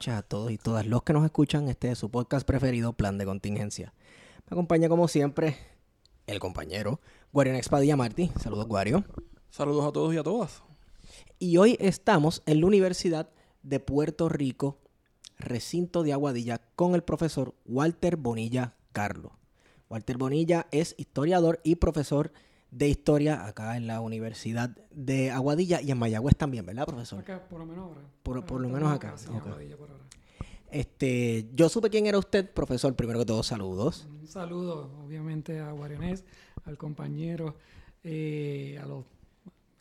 noches a todos y todas los que nos escuchan. Este es su podcast preferido, Plan de Contingencia. Me acompaña como siempre el compañero Guarion Expadilla Martí. Saludos, Guario. Saludos a todos y a todas. Y hoy estamos en la Universidad de Puerto Rico, recinto de Aguadilla, con el profesor Walter Bonilla Carlos. Walter Bonilla es historiador y profesor de historia acá en la Universidad de Aguadilla y en Mayagüez también, ¿verdad, profesor? Acá, por lo menos ahora. Por- por lo Estamos menos acá, sí, ok. Aguadilla por ahora. Este, yo supe quién era usted, profesor. Primero que todo, saludos. Un saludo, obviamente, a Guarionés, al compañero, eh, a los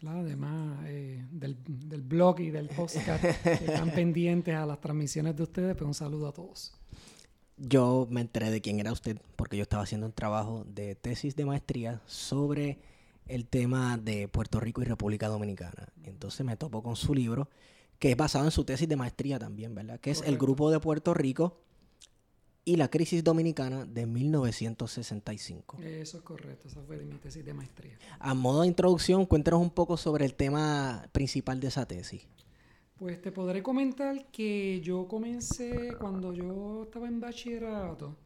¿verdad? demás eh, del, del blog y del podcast que están pendientes a las transmisiones de ustedes, pues un saludo a todos. Yo me enteré de quién era usted porque yo estaba haciendo un trabajo de tesis de maestría sobre el tema de Puerto Rico y República Dominicana. Entonces me topo con su libro, que es basado en su tesis de maestría también, ¿verdad? Que es El. Grupo de Puerto Rico y la Crisis Dominicana de 1965. Eso es correcto, esa fue mi tesis de maestría. A modo de introducción, cuéntanos un poco sobre el tema principal de esa tesis. Pues te podré comentar que yo comencé cuando yo estaba en bachillerato.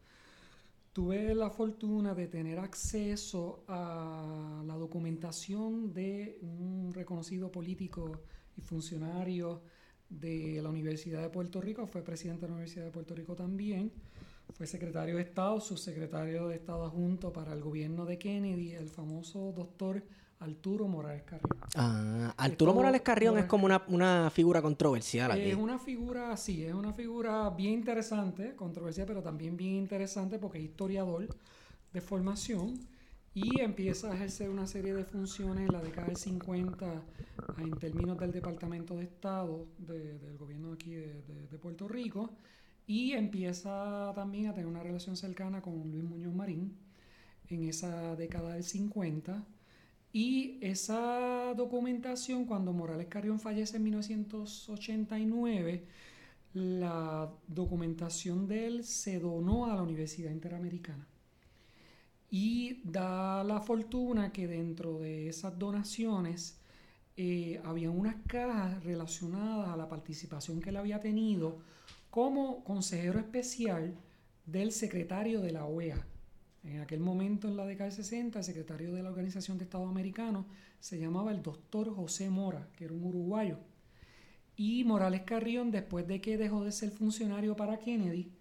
Tuve la fortuna de tener acceso a la documentación de un reconocido político y funcionario de la Universidad de Puerto Rico. Fue presidente de la Universidad de Puerto Rico también. Fue secretario de Estado, subsecretario de Estado adjunto para el gobierno de Kennedy, el famoso doctor Arturo Morales Carrión. Ah, Arturo Esto- Morales Carrión es como una, una figura controversial aquí. Es una figura, sí, es una figura bien interesante, controversial, pero también bien interesante porque es historiador de formación y empieza a ejercer una serie de funciones en la década del 50 en términos del Departamento de Estado de- del gobierno aquí de, de- de Puerto Rico y empieza también a tener una relación cercana con Luis Muñoz Marín en esa década del 50. Y esa documentación, cuando Morales Carrión fallece en 1989, la documentación de él se donó a la Universidad Interamericana. Y da la fortuna que dentro de esas donaciones eh, había unas cajas relacionadas a la participación que él había tenido como consejero especial del secretario de la OEA. En aquel momento, en la década del 60, el secretario de la Organización de Estados Americanos se llamaba el doctor José Mora, que era un uruguayo. Y Morales Carrión, después de que dejó de ser funcionario para Kennedy,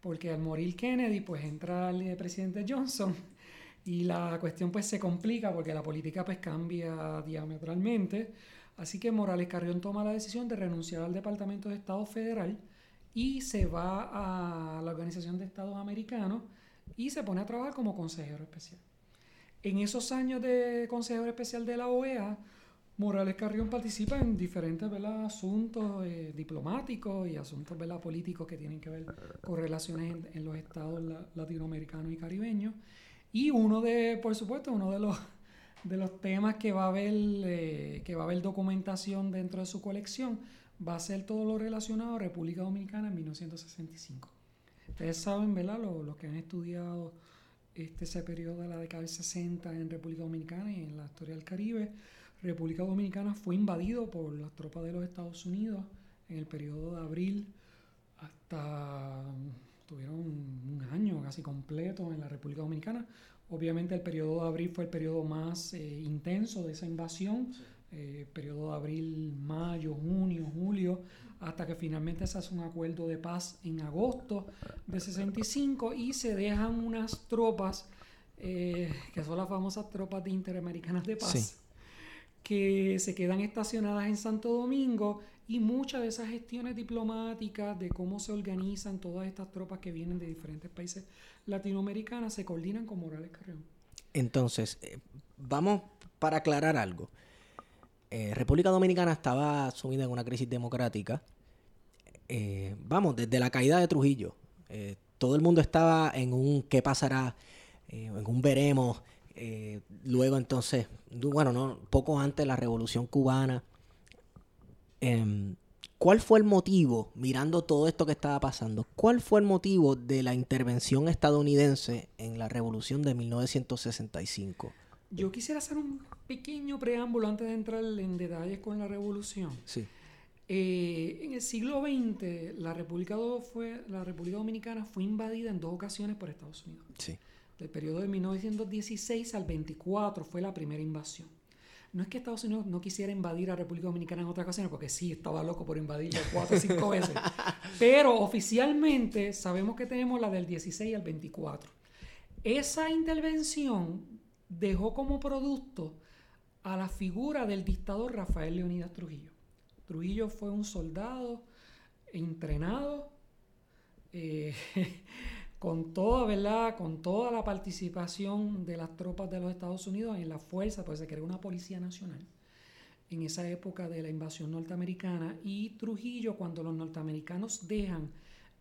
porque al morir Kennedy, pues entra el presidente Johnson y la cuestión pues se complica porque la política pues cambia diametralmente. Así que Morales Carrión toma la decisión de renunciar al Departamento de Estado Federal y se va a la Organización de Estados Americanos y se pone a trabajar como consejero especial. En esos años de consejero especial de la OEA, Morales Carrión participa en diferentes ¿verdad? asuntos eh, diplomáticos y asuntos ¿verdad? políticos que tienen que ver con relaciones en, en los estados la- latinoamericanos y caribeños. Y uno de, por supuesto, uno de los, de los temas que va a haber, eh, que va a haber documentación dentro de su colección va a ser todo lo relacionado a República Dominicana en 1965. Ustedes saben, ¿verdad? Los, los que han estudiado este, ese periodo de la década del 60 en República Dominicana y en la historia del Caribe, República Dominicana fue invadido por las tropas de los Estados Unidos en el periodo de abril hasta tuvieron un año casi completo en la República Dominicana. Obviamente el periodo de abril fue el periodo más eh, intenso de esa invasión, eh, periodo de abril, mayo, junio, julio, hasta que finalmente se hace un acuerdo de paz en agosto de 65 y se dejan unas tropas, eh, que son las famosas tropas de interamericanas de paz, Sí. que se quedan estacionadas en Santo Domingo y muchas de esas gestiones diplomáticas, de cómo se organizan todas estas tropas que vienen de diferentes países latinoamericanos, se coordinan con Morales Carrión. Entonces, eh, vamos para aclarar algo. Eh, República Dominicana estaba sumida en una crisis democrática. Eh, vamos, desde la caída de Trujillo. Eh, todo el mundo estaba en un qué pasará, en un veremos. luego entonces, bueno, no, poco antes de la Revolución Cubana. Em, ¿Cuál fue el motivo, mirando todo esto que estaba pasando, cuál fue el motivo de la intervención estadounidense en la Revolución de 1965? Yo quisiera hacer un pequeño preámbulo antes de entrar en detalles con la revolución. Sí. Eh, en el siglo XX, la República, Do- fue, la República Dominicana fue invadida en dos ocasiones por Estados Unidos. Sí. Del periodo de 1916 al 24 fue la primera invasión. No es que Estados Unidos no quisiera invadir a República Dominicana en otras ocasiones, porque sí, estaba loco por invadirla cuatro o cinco veces. Pero oficialmente sabemos que tenemos la del 16 al 24. Esa intervención dejó como producto a la figura del dictador Rafael Leonidas Trujillo. Trujillo fue un soldado entrenado, eh, con toda, ¿verdad? Con toda la participación de las tropas de los Estados Unidos en la fuerza, pues se creó una policía nacional en esa época de la invasión norteamericana y Trujillo cuando los norteamericanos dejan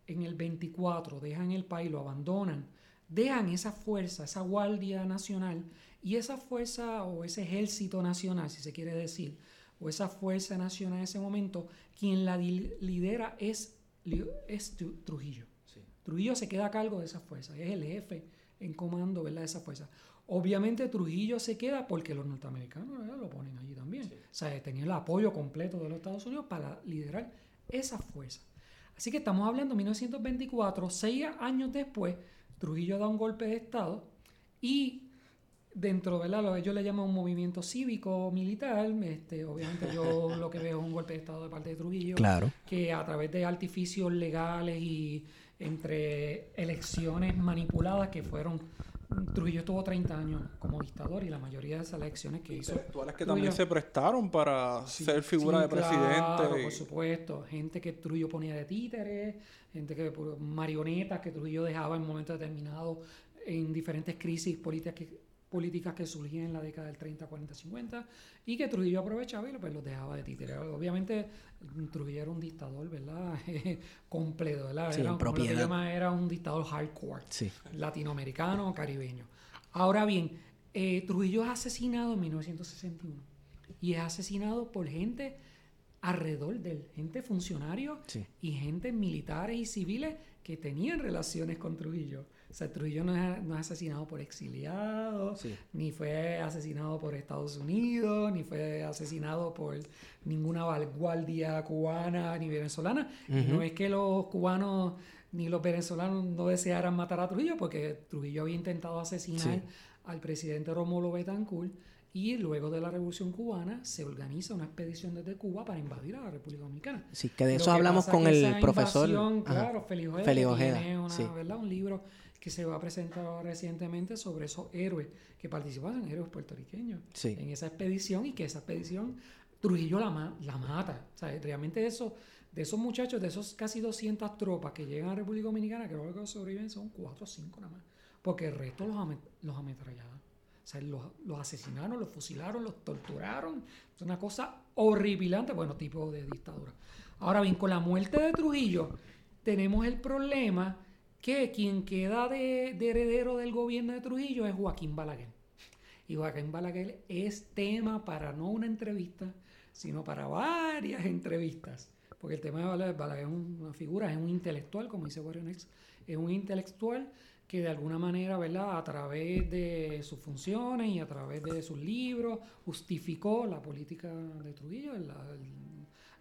en el 24, dejan el país, lo abandonan, dejan esa fuerza, esa guardia nacional y esa fuerza o ese ejército nacional, si se quiere decir, o esa fuerza nacional en ese momento, quien la lidera es, es Tru- Trujillo. Trujillo se queda a cargo de esa fuerza, es el jefe en comando ¿verdad? de esa fuerza. Obviamente Trujillo se queda porque los norteamericanos ¿verdad? lo ponen allí también. O sea, tenía el apoyo completo de los Estados Unidos para liderar esa fuerza. Así que estamos hablando de 1924, seis años después, Trujillo da un golpe de Estado y dentro de lo que ellos le llaman un movimiento cívico militar, este, obviamente yo lo que veo es un golpe de Estado de parte de Trujillo Claro. que a través de artificios legales y entre elecciones manipuladas que fueron Trujillo estuvo 30 años como dictador y la mayoría de esas elecciones que hizo Intelectuales que Trujillo- también se prestaron para Sí, ser figura sí, de presidente. Claro, y- por supuesto. Gente que Trujillo ponía de títeres, gente que marionetas que Trujillo dejaba en momentos determinados en diferentes crisis políticas que, políticas que surgían en la década del 30, 40, 50 y que Trujillo aprovechaba y pues, los dejaba de títeres. Obviamente Trujillo era un dictador, ¿verdad? Completo, ¿verdad? Sí, era, como lo llama, era un dictador hardcore Sí. latinoamericano o caribeño. Ahora bien, eh, Trujillo es asesinado en 1961 y es asesinado por gente alrededor de él, gente funcionarios Sí. y gente militares y civiles que tenían relaciones con Trujillo. O sea, Trujillo no es, no es asesinado por exiliados, Sí. ni fue asesinado por Estados Unidos, ni fue asesinado por ninguna vanguardia cubana ni venezolana. Y no es que los cubanos ni los venezolanos no desearan matar a Trujillo, porque Trujillo había intentado asesinar Sí. al presidente Rómulo Betancourt y luego de la Revolución Cubana se organiza una expedición desde Cuba para invadir a la República Dominicana. Sí, que de Lo eso que hablamos con el profesor claro, Ojeda, que Ojeda, tiene una, sí. ¿verdad? un libro que se va a presentar recientemente sobre esos héroes que participaron, héroes puertorriqueños, Sí. en esa expedición y que esa expedición Trujillo la, ma- la mata. O sea, realmente eso, de esos muchachos, de esos casi 200 tropas que llegan a República Dominicana, que lo que sobreviven son 4 o 5 nada más, porque el resto los, los ametrallaron. O sea, los, los asesinaron, los fusilaron, los torturaron. Es una cosa horripilante, bueno, tipo de dictadura. Ahora bien, con la muerte de Trujillo, tenemos el problema que quien queda de, de heredero del gobierno de Trujillo es Joaquín Balaguer. Y Joaquín Balaguer es tema para no una entrevista, sino para varias entrevistas. Porque el tema de Balaguer, es una figura, es un intelectual, como dice Warren X, es un intelectual que de alguna manera, ¿verdad? A través de sus funciones y a través de sus libros, justificó la política de Trujillo, la,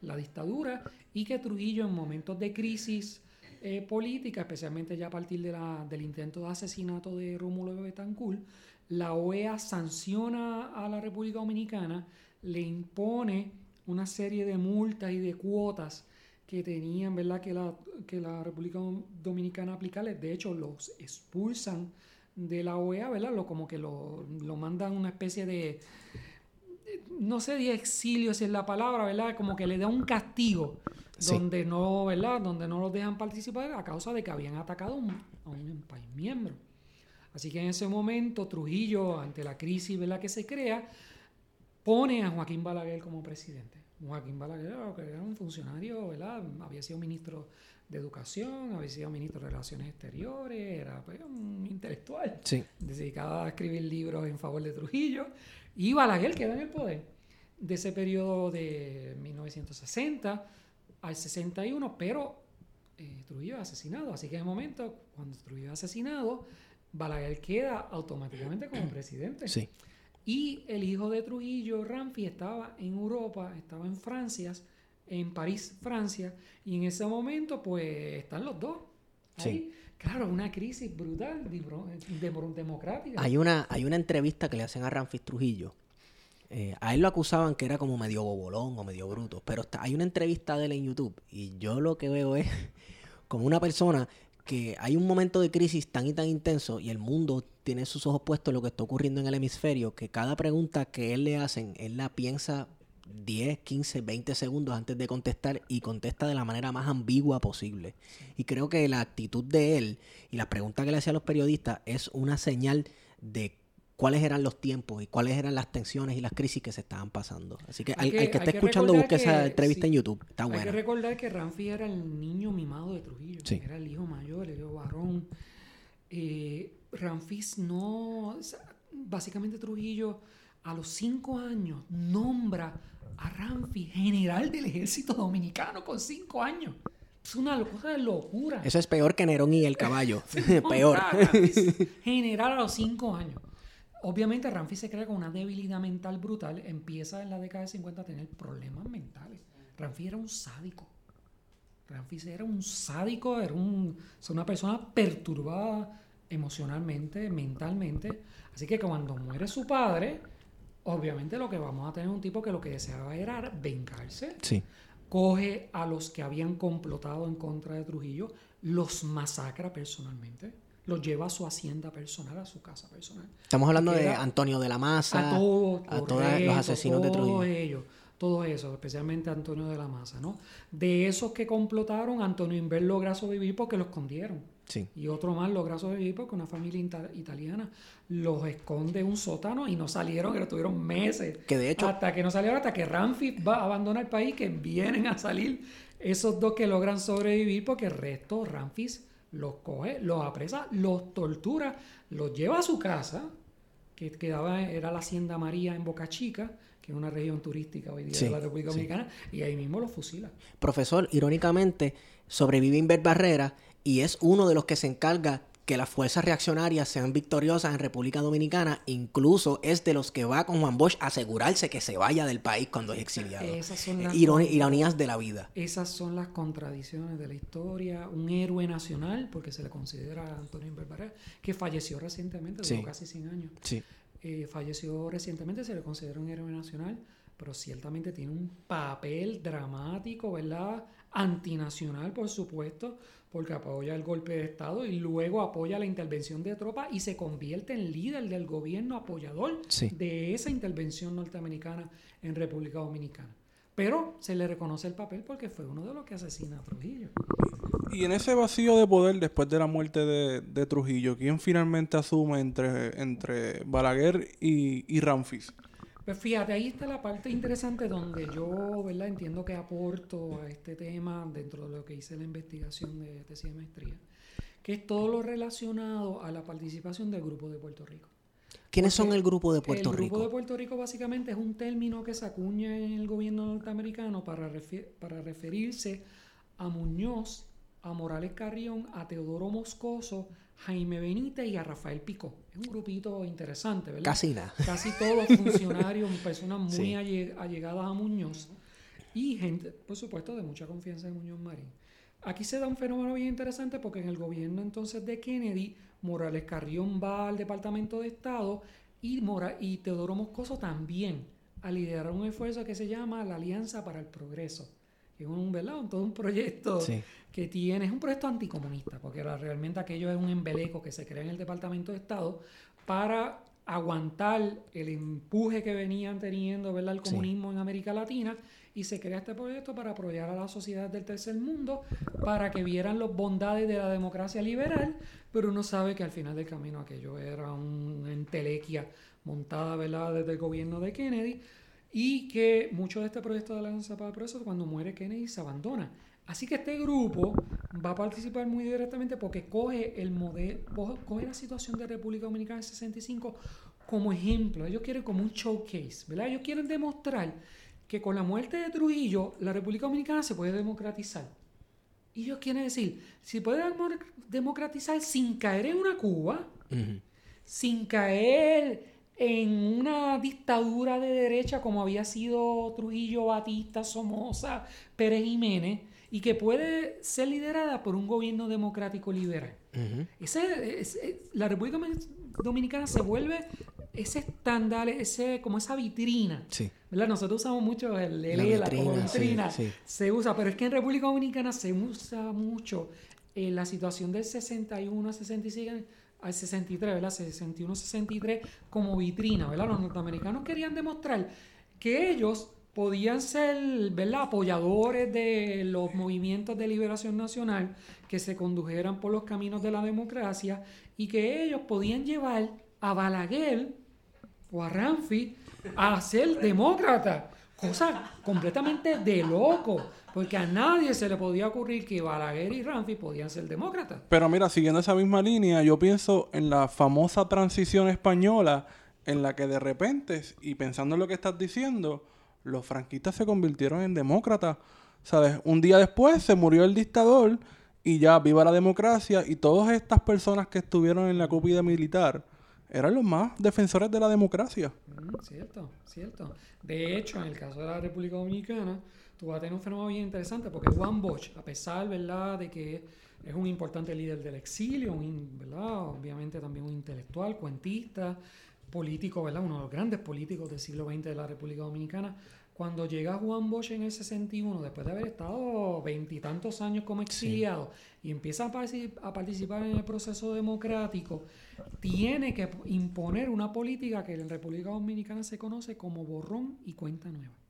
la dictadura, y que Trujillo en momentos de crisis eh, política, especialmente ya a partir de la- del intento de asesinato de Rómulo Betancourt, la OEA sanciona a la República Dominicana, le impone una serie de multas y de cuotas que tenían, ¿verdad?, que la, que la República Dom- Dominicana aplicarles. De hecho, los expulsan de la OEA, ¿verdad? Lo, como que lo, lo mandan una especie de, no sé de exilio si es la palabra, ¿verdad? Como que le da un castigo donde no, ¿verdad? Donde no los dejan participar a causa de que habían atacado a un país miembro. Así que en ese momento Trujillo, ante la crisis ¿verdad? que se crea, pone a Joaquín Balaguer como presidente. Joaquín Balaguer era un funcionario, ¿verdad? Había sido ministro de Educación, había sido ministro de Relaciones Exteriores, era pues, un intelectual, sí. dedicado a escribir libros en favor de Trujillo. Y Balaguer queda en el poder de ese periodo de 1960 al 61, pero eh, Trujillo es asesinado. Así que en el momento, cuando Trujillo es asesinado, Balaguer queda automáticamente como presidente. Sí. Y el hijo de Trujillo, Ramfi, estaba en Europa, estaba en Francia, en París, Francia, y en ese momento, pues, están los dos. Ahí. Claro, una crisis brutal democrática. Hay una, hay una entrevista que le hacen a Ramfis Trujillo. Eh, a él lo acusaban que era como medio bobolón o medio bruto, pero hay una entrevista de él en YouTube y yo lo que veo es como una persona que hay un momento de crisis tan y tan intenso y el mundo tiene sus ojos puestos en lo que está ocurriendo en el hemisferio, que cada pregunta que él le hacen, él la piensa 10, 15, 20 segundos antes de contestar y contesta de la manera más ambigua posible. Y creo que la actitud de él y la pregunta que le hacía a los periodistas es una señal de cuáles eran los tiempos y cuáles eran las tensiones y las crisis que se estaban pasando. Así que, al, que, esté escuchando, busque esa entrevista en YouTube. Está buena. Hay que recordar que Ramfi era el niño mimado de Trujillo. Era el hijo mayor, el hijo varón. Eh, Ramfis no... Básicamente Trujillo a los cinco años nombra a Ramfi general del ejército dominicano con cinco años. Es una cosa de locura. Eso es peor que Nerón y el caballo. peor. general a los cinco años. Obviamente Ramfi se crea con una debilidad mental brutal, empieza en la década de 50 a tener problemas mentales. Ramfi era un sádico. Ramfi era un sádico, era un, una persona perturbada emocionalmente, mentalmente. Así que cuando muere su padre, obviamente lo que vamos a tener es un tipo que lo que deseaba era vengarse. Sí. Coge a los que habían complotado en contra de Trujillo, los masacra personalmente los lleva a su hacienda personal, a su casa personal. Estamos hablando de Antonio de la Maza, a, todos, a todos los asesinos de Trujillo. Todos ellos, todo eso, especialmente Antonio de la Maza, ¿no? De esos que complotaron, Antonio Inver logra sobrevivir porque lo escondieron. Sí. Y otro más logra sobrevivir porque una familia italiana los esconde en un sótano y no salieron, que lo tuvieron meses. Que de hecho... Hasta que no salieron, hasta que Ramfi va a abandonar el país, que vienen a salir esos dos que logran sobrevivir porque el resto, Ramfis los coge, los apresa, los tortura, los lleva a su casa, que quedaba, era la Hacienda María en Boca Chica, que es una región turística hoy día de la República Dominicana, y ahí mismo los fusila. Profesor, irónicamente, sobrevive Inver Barrera y es uno de los que se encarga que las fuerzas reaccionarias sean victoriosas en República Dominicana, incluso es de los que va con Juan Bosch a asegurarse que se vaya del país cuando es exiliado. Esas son las ironías de la vida. Esas son las contradicciones de la historia. Un héroe nacional, porque se le considera a Antonio Inverbarrera, que falleció recientemente, duró casi 100 años. Sí. Eh, falleció recientemente, se le considera un héroe nacional, pero ciertamente tiene un papel dramático, ¿verdad? Antinacional, por supuesto, porque apoya el golpe de Estado y luego apoya la intervención de tropas y se convierte en líder del gobierno apoyador de esa intervención norteamericana en República Dominicana. Pero se le reconoce el papel porque fue uno de los que asesina a Trujillo. Y en ese vacío de poder después de la muerte de, Trujillo, ¿quién finalmente asume entre, entre Balaguer y, y Ramfis? Pues fíjate, ahí está la parte interesante donde yo, ¿verdad? Entiendo que aporto a este tema dentro de lo que hice la investigación de tesis de maestría, que es todo lo relacionado a la participación del Grupo de Puerto Rico. ¿Quiénes son el Grupo de Puerto Rico? El Grupo de Puerto Rico básicamente es un término que se acuña en el gobierno norteamericano para, para referirse a Muñoz, a Morales Carrión, a Teodoro Moscoso, Jaime Benítez y a Rafael Pico. Es un grupito interesante, ¿verdad? Casi nada. Casi todos funcionarios, personas muy allegadas a Muñoz y gente, por supuesto, de mucha confianza en Muñoz Marín. Aquí se da un fenómeno bien interesante porque en el gobierno entonces de Kennedy, Morales Carrión va al Departamento de Estado y, Mora, y Teodoro Moscoso también a liderar un esfuerzo que se llama la Alianza para el Progreso es un, ¿verdad? todo un proyecto que tiene, es un proyecto anticomunista, porque realmente aquello es un embeleco que se crea en el Departamento de Estado para aguantar el empuje que venían teniendo ¿verdad? el comunismo en América Latina y se crea este proyecto para apoyar a la sociedad del tercer mundo para que vieran las bondades de la democracia liberal, pero uno sabe que al final del camino aquello era una entelequia montada ¿verdad? desde el gobierno de Kennedy y que mucho de este proyecto de la Alianza para el Progreso cuando muere Kennedy se abandona. Así que este grupo va a participar muy directamente porque coge el modelo, coge la situación de República Dominicana en 65 como ejemplo. Ellos quieren como un showcase, ¿verdad? Ellos quieren demostrar que con la muerte de Trujillo la República Dominicana se puede democratizar. Y ellos quieren decir, si puede democratizar sin caer en una Cuba, sin caer en una dictadura de derecha como había sido Trujillo, Batista, Somoza, Pérez Jiménez, y que puede ser liderada por un gobierno democrático liberal. ese, la República Dominicana se vuelve ese estándar, ese, como esa vitrina. ¿verdad? Nosotros usamos mucho el, el la, como vitrina. Se usa, pero es que en República Dominicana se usa mucho en la situación del 61 a 65 al 63, ¿verdad? 61, 63 como vitrina, ¿verdad? Los norteamericanos querían demostrar que ellos podían ser ¿verdad? apoyadores de los movimientos de liberación nacional que se condujeran por los caminos de la democracia y que ellos podían llevar a Balaguer o a Ramfi a ser demócrata. Cosa completamente de loco, porque a nadie se le podía ocurrir que Balaguer y Ramfi podían ser demócratas. Pero mira, siguiendo esa misma línea, yo pienso en la famosa transición española en la que de repente, y pensando en lo que estás diciendo, los franquistas se convirtieron en demócratas. ¿Sabes? Un día después se murió el dictador y ya viva la democracia y todas estas personas que estuvieron en la cúpula militar eran los más defensores de la democracia. Mm, cierto, cierto. De hecho, en el caso de la República Dominicana, tú vas a tener un fenómeno bien interesante porque Juan Bosch, a pesar, ¿verdad?, de que es un importante líder del exilio, ¿verdad? Obviamente también un intelectual, cuentista, político, ¿verdad? Uno de los grandes políticos del siglo XX de la República Dominicana. Cuando llega Juan Bosch en el 61, después de haber estado veintitantos años como exiliado, y empieza a, participar en el proceso democrático, tiene que imponer una política que en República Dominicana se conoce como borrón y cuenta nueva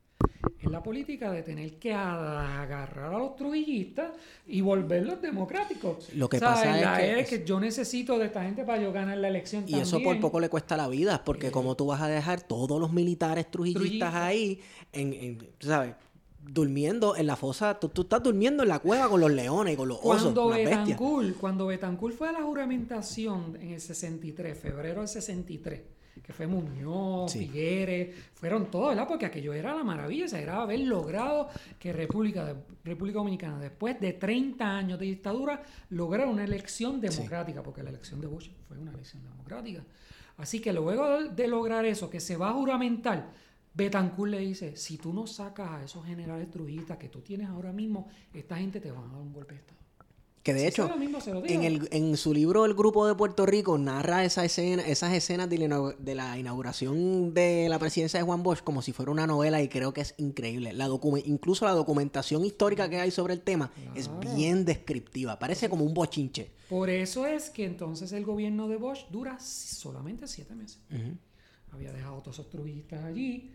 es la política de tener que agarrar a los trujillistas y volverlos democráticos. Lo que pasa es, que, yo necesito de esta gente para yo ganar la elección. Y eso por poco le cuesta la vida, porque eh, como tú vas a dejar todos los militares trujillistas ahí, en, ¿sabes? durmiendo en la fosa, tú, estás durmiendo en la cueva con los leones y con los osos. Cuando Betancourt, cuando Betancourt fue a la juramentación en el 63, febrero del 63, que fue Muñoz, Figueres, fueron todos, ¿verdad? Porque aquello era la maravilla, era haber logrado que República, República Dominicana, después de 30 años de dictadura, lograra una elección democrática, porque la elección de Bush fue una elección democrática. Así que luego de, lograr eso, que se va a juramentar, Betancourt le dice, si tú no sacas a esos generales trujistas que tú tienes ahora mismo, esta gente te va a dar un golpe de Estado. Que de hecho, en, el, en su libro El Grupo de Puerto Rico narra esa escena, esas escenas de la, inauguración de la presidencia de Juan Bosch como si fuera una novela y creo que es increíble. La incluso la documentación histórica que hay sobre el tema es bien descriptiva, parece como un bochinche. Por eso es que entonces el gobierno de Bosch dura solamente siete meses. Había dejado todos esos truistas allí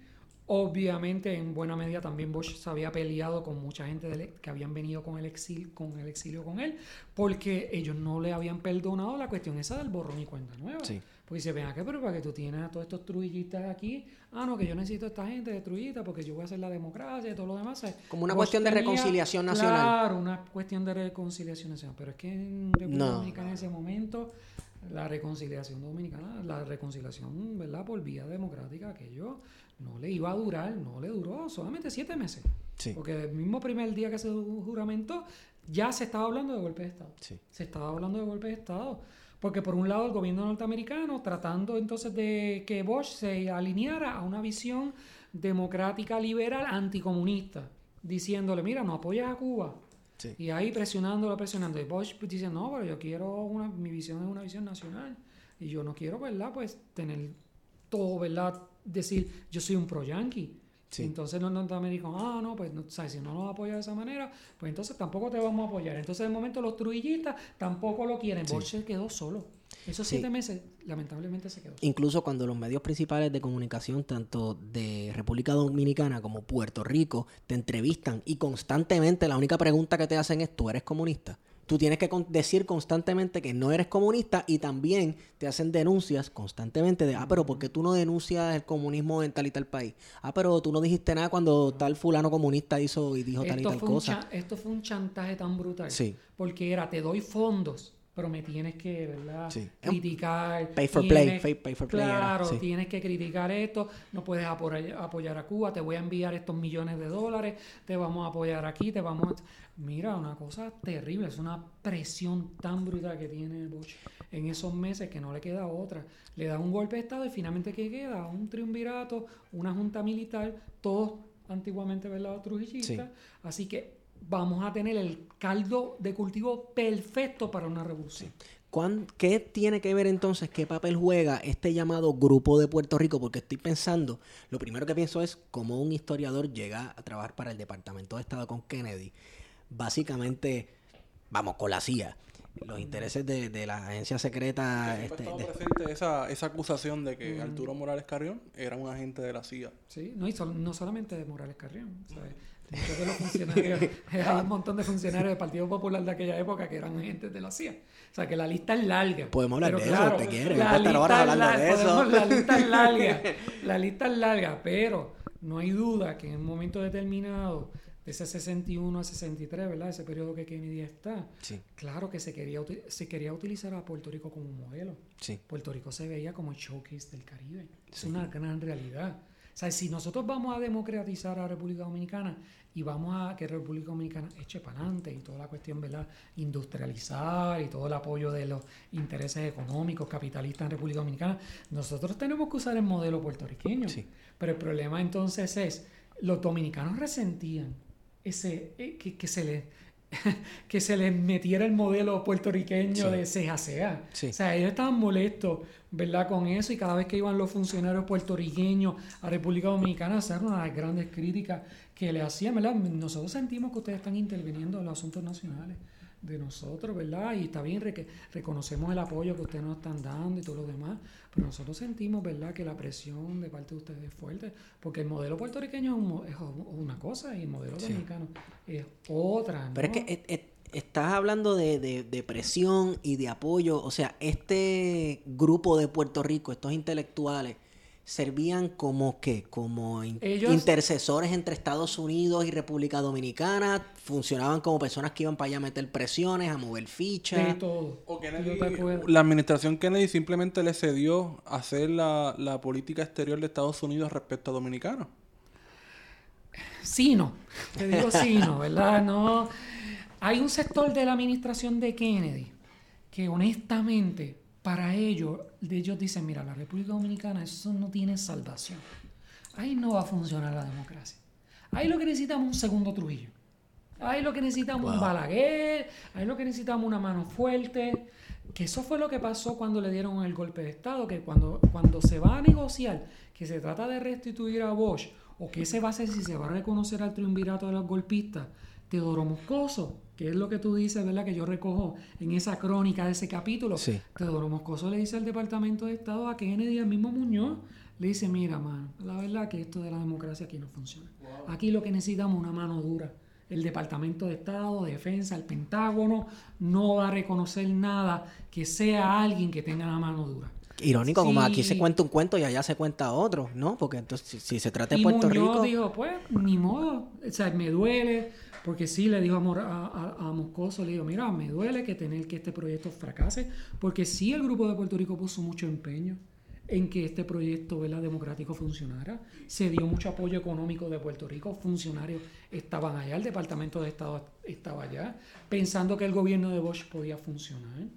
Obviamente, en buena medida también Bosch se había peleado con mucha gente que habían venido con el, exilio, con el exilio con él, porque ellos no le habían perdonado la cuestión esa del borrón y cuenta nueva. Porque dice, ven acá, pero para que tú tienes a todos estos truillistas aquí, ah, no, que yo necesito a esta gente de truillita porque yo voy a hacer la democracia y todo lo demás. Como una cuestión de reconciliación nacional. Claro, una cuestión de reconciliación nacional. Pero es que en República Dominicana en ese momento la reconciliación dominicana, la reconciliación, ¿verdad? Por vía democrática, aquello no le iba a durar, no le duró solamente siete meses. Porque el mismo primer día que se juramentó, ya se estaba hablando de golpe de Estado. Se estaba hablando de golpe de Estado. Porque por un lado el gobierno norteamericano tratando entonces de que Bosch se alineara a una visión democrática liberal anticomunista, diciéndole, mira, no apoyas a Cuba. Y ahí presionándolo, presionando. Y Bosch pues, dice, no, pero yo quiero una, mi visión es una visión nacional. Y yo no quiero, ¿verdad? Pues tener todo, ¿verdad? Decir, yo soy un pro-yankee. Entonces los norteamericanos, ah, no, pues si no nos apoya de esa manera, pues entonces tampoco te vamos a apoyar. Entonces de momento los truillistas tampoco lo quieren. Sí. se quedó solo. Esos Sí. siete meses, lamentablemente, se quedó. Incluso cuando los medios principales de comunicación, tanto de República Dominicana como Puerto Rico, te entrevistan y constantemente la única pregunta que te hacen es, ¿tú eres comunista? Tú tienes que con- decir constantemente que no eres comunista y también te hacen denuncias constantemente de, ah, pero ¿por qué tú no denuncias el comunismo en tal y tal país? Ah, pero tú no dijiste nada cuando tal fulano comunista hizo y dijo tal y tal cosa. esto fue un chantaje tan brutal. Sí. Porque era, te doy fondos, pero me tienes que, ¿verdad? Sí. Criticar. Pay for tienes- play, pay- pay for play Claro, sí. tienes que criticar esto, no puedes apoyar, apoyar a Cuba, te voy a enviar estos millones de dólares, te vamos a apoyar aquí, te vamos a... Mira, una cosa terrible, es una presión tan brutal que tiene Bush en esos meses que no le queda otra. Le da un golpe de Estado y finalmente ¿qué queda? Un triunvirato, una junta militar, todos antiguamente, ¿verdad? Trujillistas. Así que vamos a tener el caldo de cultivo perfecto para una revolución. ¿Cuán- ¿Qué tiene que ver entonces, qué papel juega este llamado Grupo de Puerto Rico? Porque estoy pensando, lo primero que pienso es cómo un historiador llega a trabajar para el Departamento de Estado con Kennedy. Básicamente, vamos, con la CIA. Los intereses de, de la agencia secreta... Este, de- presente esa, esa acusación de que Arturo Morales Carrión era un agente de la CIA. Sí, no, y sol- no solamente de Morales Carrión, ¿sabes? Los funcionarios, hay un montón de funcionarios del Partido Popular de aquella época que eran agentes de la CIA. O sea que la lista es larga. Podemos hablar Pero de eso, claro, ¿te quieres? la horas lista de eso. podemos- La lista es larga. La lista es larga, pero no hay duda que en un momento determinado, de ese 61 a 63, ¿verdad? Ese periodo que Kennedy está, Sí, claro que se quería, se quería utilizar a Puerto Rico como un modelo. sí. Puerto Rico se veía como el showcase del Caribe. Es una gran realidad. O sea, si nosotros vamos a democratizar a República Dominicana y vamos a que República Dominicana eche para adelante y toda la cuestión, ¿verdad? Industrializar y todo el apoyo de los intereses económicos capitalistas en República Dominicana, nosotros tenemos que usar el modelo puertorriqueño. Sí. Pero el problema entonces es, los dominicanos resentían ese, eh, que, que se les que se les metiera el modelo puertorriqueño Sí. de ceja a ceja. Sí. O sea, ellos estaban molestos, ¿verdad? Con eso y cada vez que iban los funcionarios puertorriqueños a República Dominicana a hacer una de las grandes críticas que le hacían, ¿verdad? Nosotros sentimos que ustedes están interviniendo en los asuntos nacionales de nosotros, ¿verdad? Y está bien, re- reconocemos el apoyo que ustedes nos están dando y todo lo demás, pero nosotros sentimos, ¿verdad?, que la presión de parte de ustedes es fuerte, porque el modelo puertorriqueño es, un es una cosa y el modelo Sí. dominicano es otra, ¿no? Pero es que et- et- estás hablando de, de- de presión y de apoyo. O sea, este grupo de Puerto Rico, estos intelectuales, servían como qué? Como in- Ellos- intercesores entre Estados Unidos y República Dominicana. Funcionaban como personas que iban para allá a meter presiones, a mover fichas. todo. O Yo Kennedy- te puedo- la administración Kennedy simplemente le cedió a hacer la, la política exterior de Estados Unidos respecto a Dominicanos. Sí, no. Te digo sí, no, ¿verdad? No. Hay un sector de la administración de Kennedy que honestamente para ellos, ellos dicen, mira, la República Dominicana, eso no tiene salvación. Ahí no va a funcionar la democracia. Ahí lo que necesitamos es un segundo Trujillo. Ahí lo que necesitamos un Wow. Balaguer, ahí lo que necesitamos una mano fuerte. Que eso fue lo que pasó cuando le dieron el golpe de Estado, que cuando, cuando se va a negociar, que se trata de restituir a Bosch, o qué se va a hacer si se va a reconocer al triunvirato de los golpistas, Teodoro Moscoso, que es lo que tú dices, ¿verdad? Que yo recojo en esa crónica de ese capítulo. Sí. Teodoro Moscoso le dice al Departamento de Estado a Kennedy al mismo Muñoz, le dice, mira, mano, la verdad que esto de la democracia aquí no funciona. Aquí lo que necesitamos es una mano dura. El Departamento de Estado, Defensa, el Pentágono, no va a reconocer nada que sea alguien que tenga la mano dura. Irónico, como aquí se cuenta un cuento y allá se cuenta otro, ¿no? Porque entonces, si, si se trata de y Puerto Muñoz Rico. dijo, pues, ni modo, o sea, me duele, porque sí, le dijo a, Mor- a, a- a Moscoso, le dijo, mira, me duele que tener que este proyecto fracase, porque sí el Grupo de Puerto Rico puso mucho empeño en que este proyecto ¿verdad? democrático funcionara. Se dio mucho apoyo económico de Puerto Rico, funcionarios estaban allá, el Departamento de Estado estaba allá, pensando que el gobierno de Bosch podía funcionar.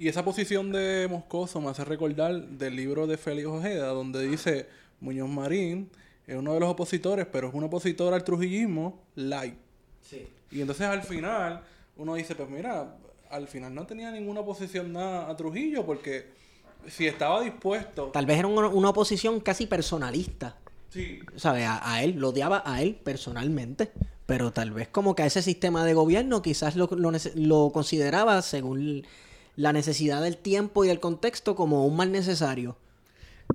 Y esa posición de Moscoso me hace recordar del libro de Félix Ojeda, donde dice Muñoz Marín es uno de los opositores, pero es un opositor al trujillismo light. Sí. Y entonces al final uno dice, pues mira, al final no tenía ninguna oposición nada a Trujillo, porque si estaba dispuesto... Tal vez era una, una oposición casi personalista. Sí, ¿Sabes? A, a él, lo odiaba a él personalmente. Pero tal vez como que a ese sistema de gobierno quizás lo, lo consideraba según la necesidad del tiempo y del contexto como un mal necesario.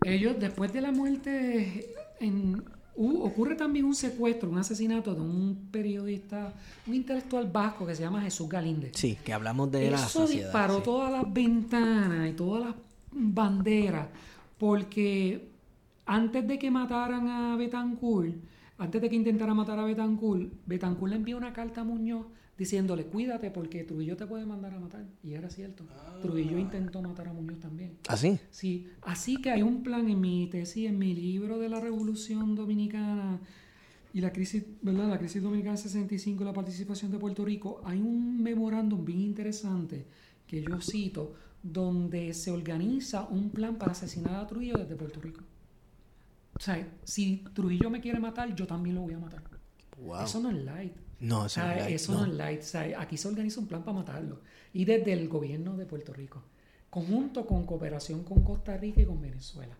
Ellos, después de la muerte, en, ocurre también un secuestro, un asesinato de un periodista, un intelectual vasco que se llama Jesús Galíndez. Sí, que hablamos de la Eso sociedad. disparó sí. todas las ventanas y todas las banderas, porque antes de que mataran a Betancourt, antes de que intentara matar a Betancourt, Betancourt le envió una carta a Muñoz diciéndole, cuídate porque Trujillo te puede mandar a matar. Y era cierto. Trujillo intentó matar a Muñoz también. ¿Ah, sí? Sí, así que hay un plan en mi tesis, en mi libro de la Revolución Dominicana y la crisis, ¿verdad? La crisis dominicana 65 y la participación de Puerto Rico, hay un memorándum bien interesante que yo cito donde se organiza un plan para asesinar a Trujillo desde Puerto Rico. O sea, si Trujillo me quiere matar, yo también lo voy a matar. Wow. Eso no es light. No, O eso sea, no es light, eso no. no es light. O sea, aquí se organiza un plan para matarlo. Y desde el gobierno de Puerto Rico. Conjunto con cooperación con Costa Rica y con Venezuela.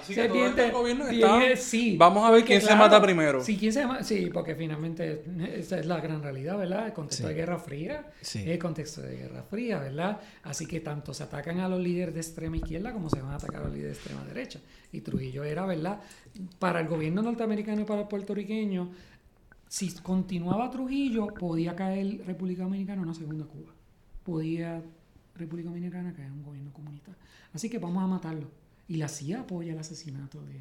Así que todo este gobierno está... sí, Vamos a ver quién se mata primero. Sí, quién se sí, porque finalmente esa es la gran realidad, ¿verdad? El contexto Sí. de Guerra Fría Sí. es el contexto de Guerra Fría, ¿verdad? Así que tanto se atacan a los líderes de extrema izquierda como se van a atacar a los líderes de extrema derecha. Y Trujillo era, ¿verdad? Para el gobierno norteamericano y para el puertorriqueño, si continuaba Trujillo, podía caer República Dominicana una segunda Cuba. Podía República Dominicana caer un gobierno comunista. Así que vamos a matarlo. Y la CIA apoya el asesinato de,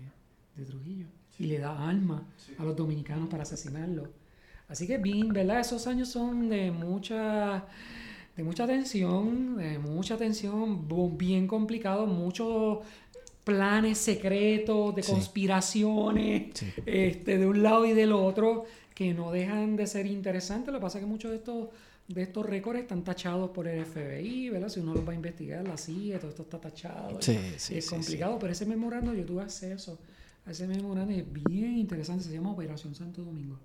de Trujillo. Y le da armas a los dominicanos para asesinarlo. Así que bien, ¿verdad? Esos años son de mucha de mucha tensión, de mucha tensión, bien complicado, muchos planes secretos, de conspiraciones, Sí. este, de un lado y del otro, que no dejan de ser interesantes. Lo que pasa es que muchos de estos, de estos récords están tachados por el FBI, ¿verdad? Si uno los va a investigar, la CIA, todo esto está tachado. Sí, sí, es sí, complicado, pero ese memorando yo tuve acceso a ese memorando y es bien interesante, se llama Operación Santo Domingo.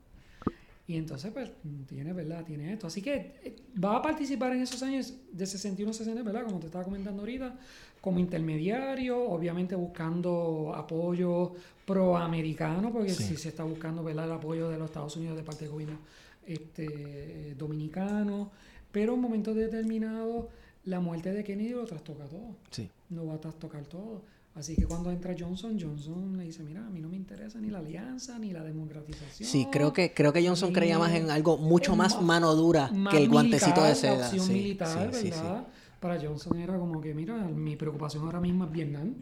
Y entonces, pues, tiene, ¿verdad? Tiene esto. Así que eh, va a participar en esos años de 61 a 60, ¿verdad? Como te estaba comentando ahorita, como intermediario, obviamente buscando apoyo proamericano, porque Sí. si se está buscando, ¿verdad? El apoyo de los Estados Unidos de parte del gobierno este, dominicano. Pero en un momento determinado, la muerte de Kennedy lo trastoca todo Sí. no va a trastocar todo. Así que cuando entra Johnson, Johnson le dice, mira, a mí no me interesa ni la alianza, ni la democratización. Sí, creo que, creo que Johnson creía más en algo mucho más más- mano dura más que el guantecito de militar, la seda. opción Sí, militar, sí, sí, sí. Para Johnson era como que, mira, mi preocupación ahora mismo es Vietnam.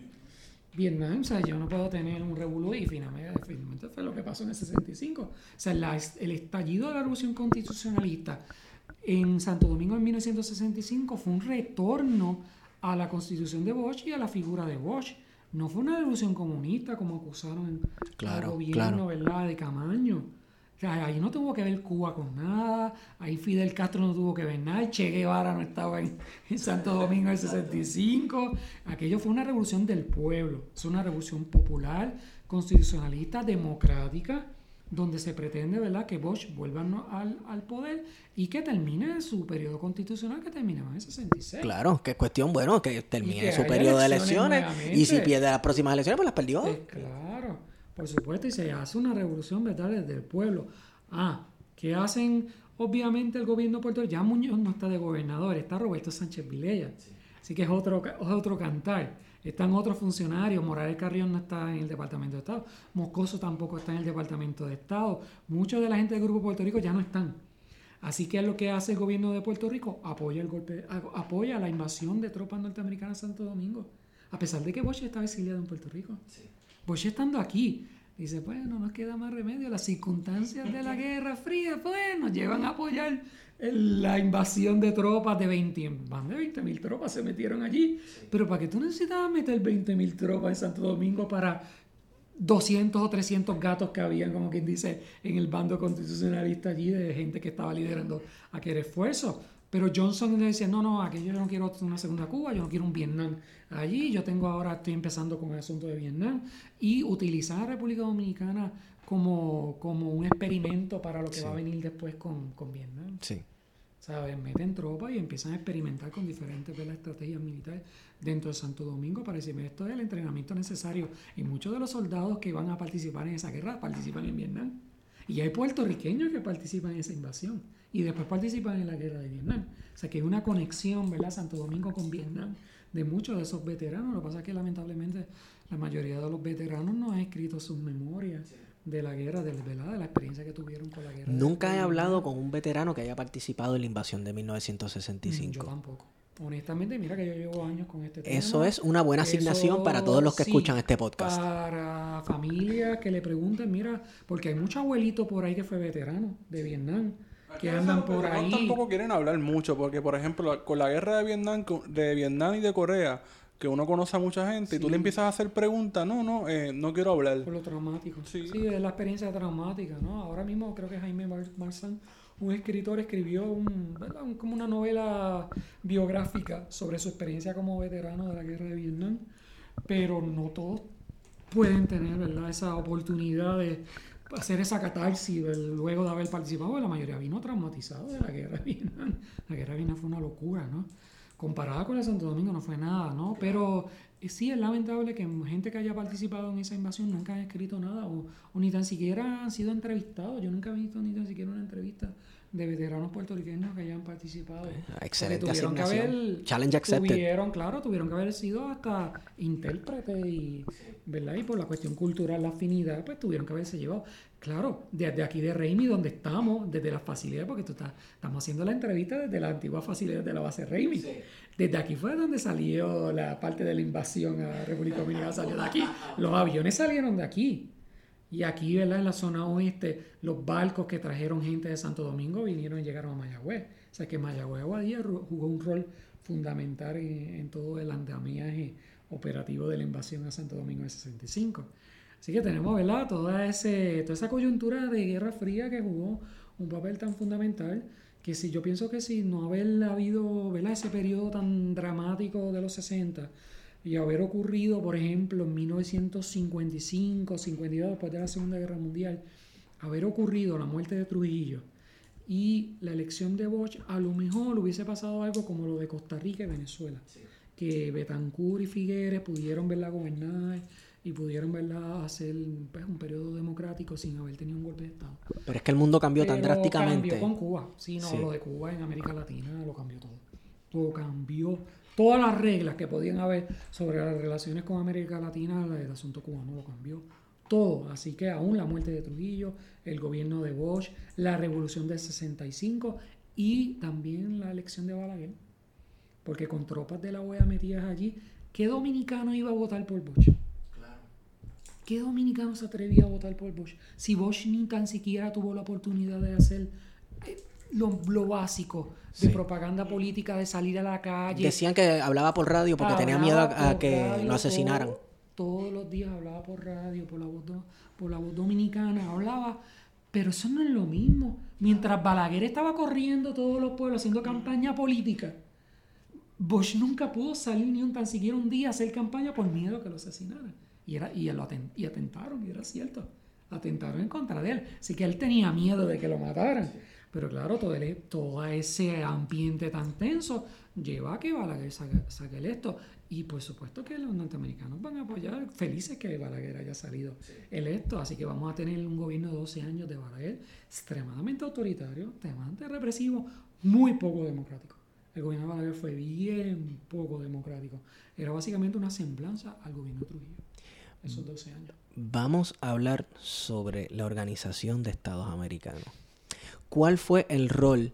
Vietnam, o sea, yo no puedo tener un revolú y finalmente, finalmente fue lo que pasó en el 65. O sea, la- el estallido de la revolución constitucionalista en Santo Domingo en 1965 fue un retorno a la constitución de Bosch y a la figura de Bosch. No fue una revolución comunista como acusaron Claro, al gobierno, claro. ¿verdad? De Camaño. O sea, ahí no tuvo que ver Cuba con nada, ahí Fidel Castro no tuvo que ver nada, Che Guevara no estaba en, en Santo Domingo en el 65. Aquello fue una revolución del pueblo, es una revolución popular, constitucionalista, democrática, donde se pretende ¿verdad? que Bosch vuelva al, al poder y que termine su periodo constitucional que terminaba en el 66. Claro, que es cuestión, bueno, que termine que su periodo de elecciones y si pierde las próximas elecciones, pues las perdió. Pues claro, por supuesto, y se hace una revolución ¿verdad? desde el pueblo. Ah, ¿qué hacen obviamente el gobierno de Puerto Rico? Ya Muñoz no está de gobernador, está Roberto Sánchez Vilella. Así que es otro, es otro cantar. Están otros funcionarios, Morales Carrión no está en el Departamento de Estado, Moscoso tampoco está en el Departamento de Estado, muchos de la gente del Grupo Puerto Rico ya no están. Así que lo que hace el gobierno de Puerto Rico apoya el golpe, apoya la invasión de tropas norteamericanas a Santo Domingo, a pesar de que Bosch estaba exiliado en Puerto Rico. Bosch estando aquí, dice, pues no nos queda más remedio, las circunstancias de la Guerra Fría, pues nos llevan a apoyar la invasión de tropas de 20, más de 20 mil tropas se metieron allí, pero ¿para qué tú necesitabas meter 20 mil tropas en Santo Domingo para 200 o 300 gatos que habían, como quien dice, en el bando constitucionalista allí de gente que estaba liderando aquel esfuerzo. Pero Johnson le decía, no, no, aquí yo no quiero una segunda Cuba, yo no quiero un Vietnam allí, yo tengo ahora, estoy empezando con el asunto de Vietnam, y utilizar a República Dominicana como, como un experimento para lo que va a venir después con, con Vietnam. Sí. ¿Sabes? Meten tropas y empiezan a experimentar con diferentes ¿verdad? estrategias militares dentro de Santo Domingo para decirme esto es el entrenamiento necesario. Y muchos de los soldados que van a participar en esa guerra participan en Vietnam. Y hay puertorriqueños que participan en esa invasión y después participan en la guerra de Vietnam. O sea que hay una conexión, ¿verdad? Santo Domingo con Vietnam de muchos de esos veteranos. Lo que pasa es que lamentablemente la mayoría de los veteranos no han escrito sus memorias de la guerra, de, ¿verdad? de la experiencia que tuvieron con la guerra. Nunca he hablado con un veterano que haya participado en la invasión de Mm, Yo 1965. tampoco. Honestamente, mira que yo llevo años con este tema. Eso es una buena asignación Eso, para todos los que sí, escuchan este podcast. Para familias que le pregunten, mira, porque hay muchos abuelitos por ahí que fue veterano de Vietnam, que andan por Los ahí. tampoco quieren hablar mucho, porque por ejemplo, con la guerra de Vietnam, de Vietnam y de Corea, que uno conoce a mucha gente y tú Sí. le empiezas a hacer preguntas, no, no, eh, no quiero hablar. Por lo traumático. Sí. Sí. es la experiencia traumática, ¿no? Ahora mismo creo que Jaime Mar- Marzán, un escritor, escribió como una novela biográfica sobre su experiencia como veterano de la guerra de Vietnam, pero no todos pueden tener, ¿verdad? Esa oportunidad de hacer esa catarsis luego de haber participado, la mayoría vino traumatizado de la guerra de Vietnam. La guerra de Vietnam fue una locura, ¿no? Comparada con de Santo Domingo no fue nada, ¿no? Pero sí es lamentable que gente que haya participado en esa invasión nunca haya escrito nada o ni tan siquiera han sido entrevistados. Yo nunca he visto ni tan siquiera una entrevista de veteranos puertorriqueños que hayan participado. Porque Excelente tuvieron que haber- Challenge accepted. Tuvieron, claro, tuvieron que haber sido hasta intérpretes y, ¿verdad? Y por la cuestión cultural, la afinidad, pues tuvieron que haberse llevado. Claro, desde aquí de Reimi, donde estamos, desde las facilidades, porque tú estás, estamos haciendo la entrevista desde la antigua facilidad de la base Reimi. Desde aquí fue donde salió la parte de la invasión a la República Dominicana, salió de aquí. Los aviones salieron de aquí. Y aquí, ¿verdad? En la zona oeste, los barcos que trajeron gente de Santo Domingo vinieron y llegaron a Mayagüez. O sea que Mayagüez Aguadilla jugó un rol fundamental en, en todo el andamiaje operativo de la invasión a Santo Domingo en 65. Así que tenemos, ¿verdad? Toda, ese, toda esa coyuntura de Guerra Fría que jugó un papel tan fundamental que si yo pienso que si no haber habido, ¿verdad? Ese periodo tan dramático de los 60 y haber ocurrido, por ejemplo, en 1955, 52, después de la Segunda Guerra Mundial, haber ocurrido la muerte de Trujillo y la elección de Bosch, a lo mejor hubiese pasado algo como lo de Costa Rica y Venezuela, que Betancourt y Figueres pudieron verla gobernar y pudieron verla hacer pues, un periodo democrático sin haber tenido un golpe de Estado. Pero es que el mundo cambió tan Pero drásticamente. Cambió con Cuba. Sí, no, Sí. lo de Cuba en América Latina lo cambió todo. Todo cambió. Todas las reglas que podían haber sobre las relaciones con América Latina, el asunto cubano lo cambió. Todo. Así que aún la muerte de Trujillo, el gobierno de Bosch, la revolución del 65 y también la elección de Balaguer. Porque con tropas de la OEA metidas allí, ¿qué dominicano iba a votar por Bosch? ¿Qué dominicano se atrevía a votar por Bosch? Si Bosch ni tan siquiera tuvo la oportunidad de hacer eh, lo, lo básico de Sí. propaganda política, de salir a la calle. Decían que hablaba por radio porque tenía miedo a, que radio lo asesinaran. todo- todos los días hablaba por radio, por la voz, por la voz dominicana, hablaba. Pero eso no es lo mismo. Mientras Balaguer estaba corriendo todos los pueblos haciendo campaña política, Bosch nunca pudo salir ni un tan siquiera un día a hacer campaña por miedo a que lo asesinaran. Y, era, y, lo y atentaron, y era cierto. Atentaron en contra de él. Así que él tenía miedo de que lo mataran. Pero claro, todo, el- todo ese ambiente tan tenso lleva a que Balaguer saque, saque electo. Y por supuesto que los norteamericanos van a apoyar, felices que Balaguer haya salido electo. Así que vamos a tener un gobierno de 12 años de Balaguer extremadamente autoritario, extremadamente represivo, muy poco democrático. El gobierno de Balaguer fue bien poco democrático. Era básicamente una semblanza al gobierno de Trujillo. Esos 12 años. Vamos a hablar sobre la Organización de Estados Americanos. ¿Cuál fue el rol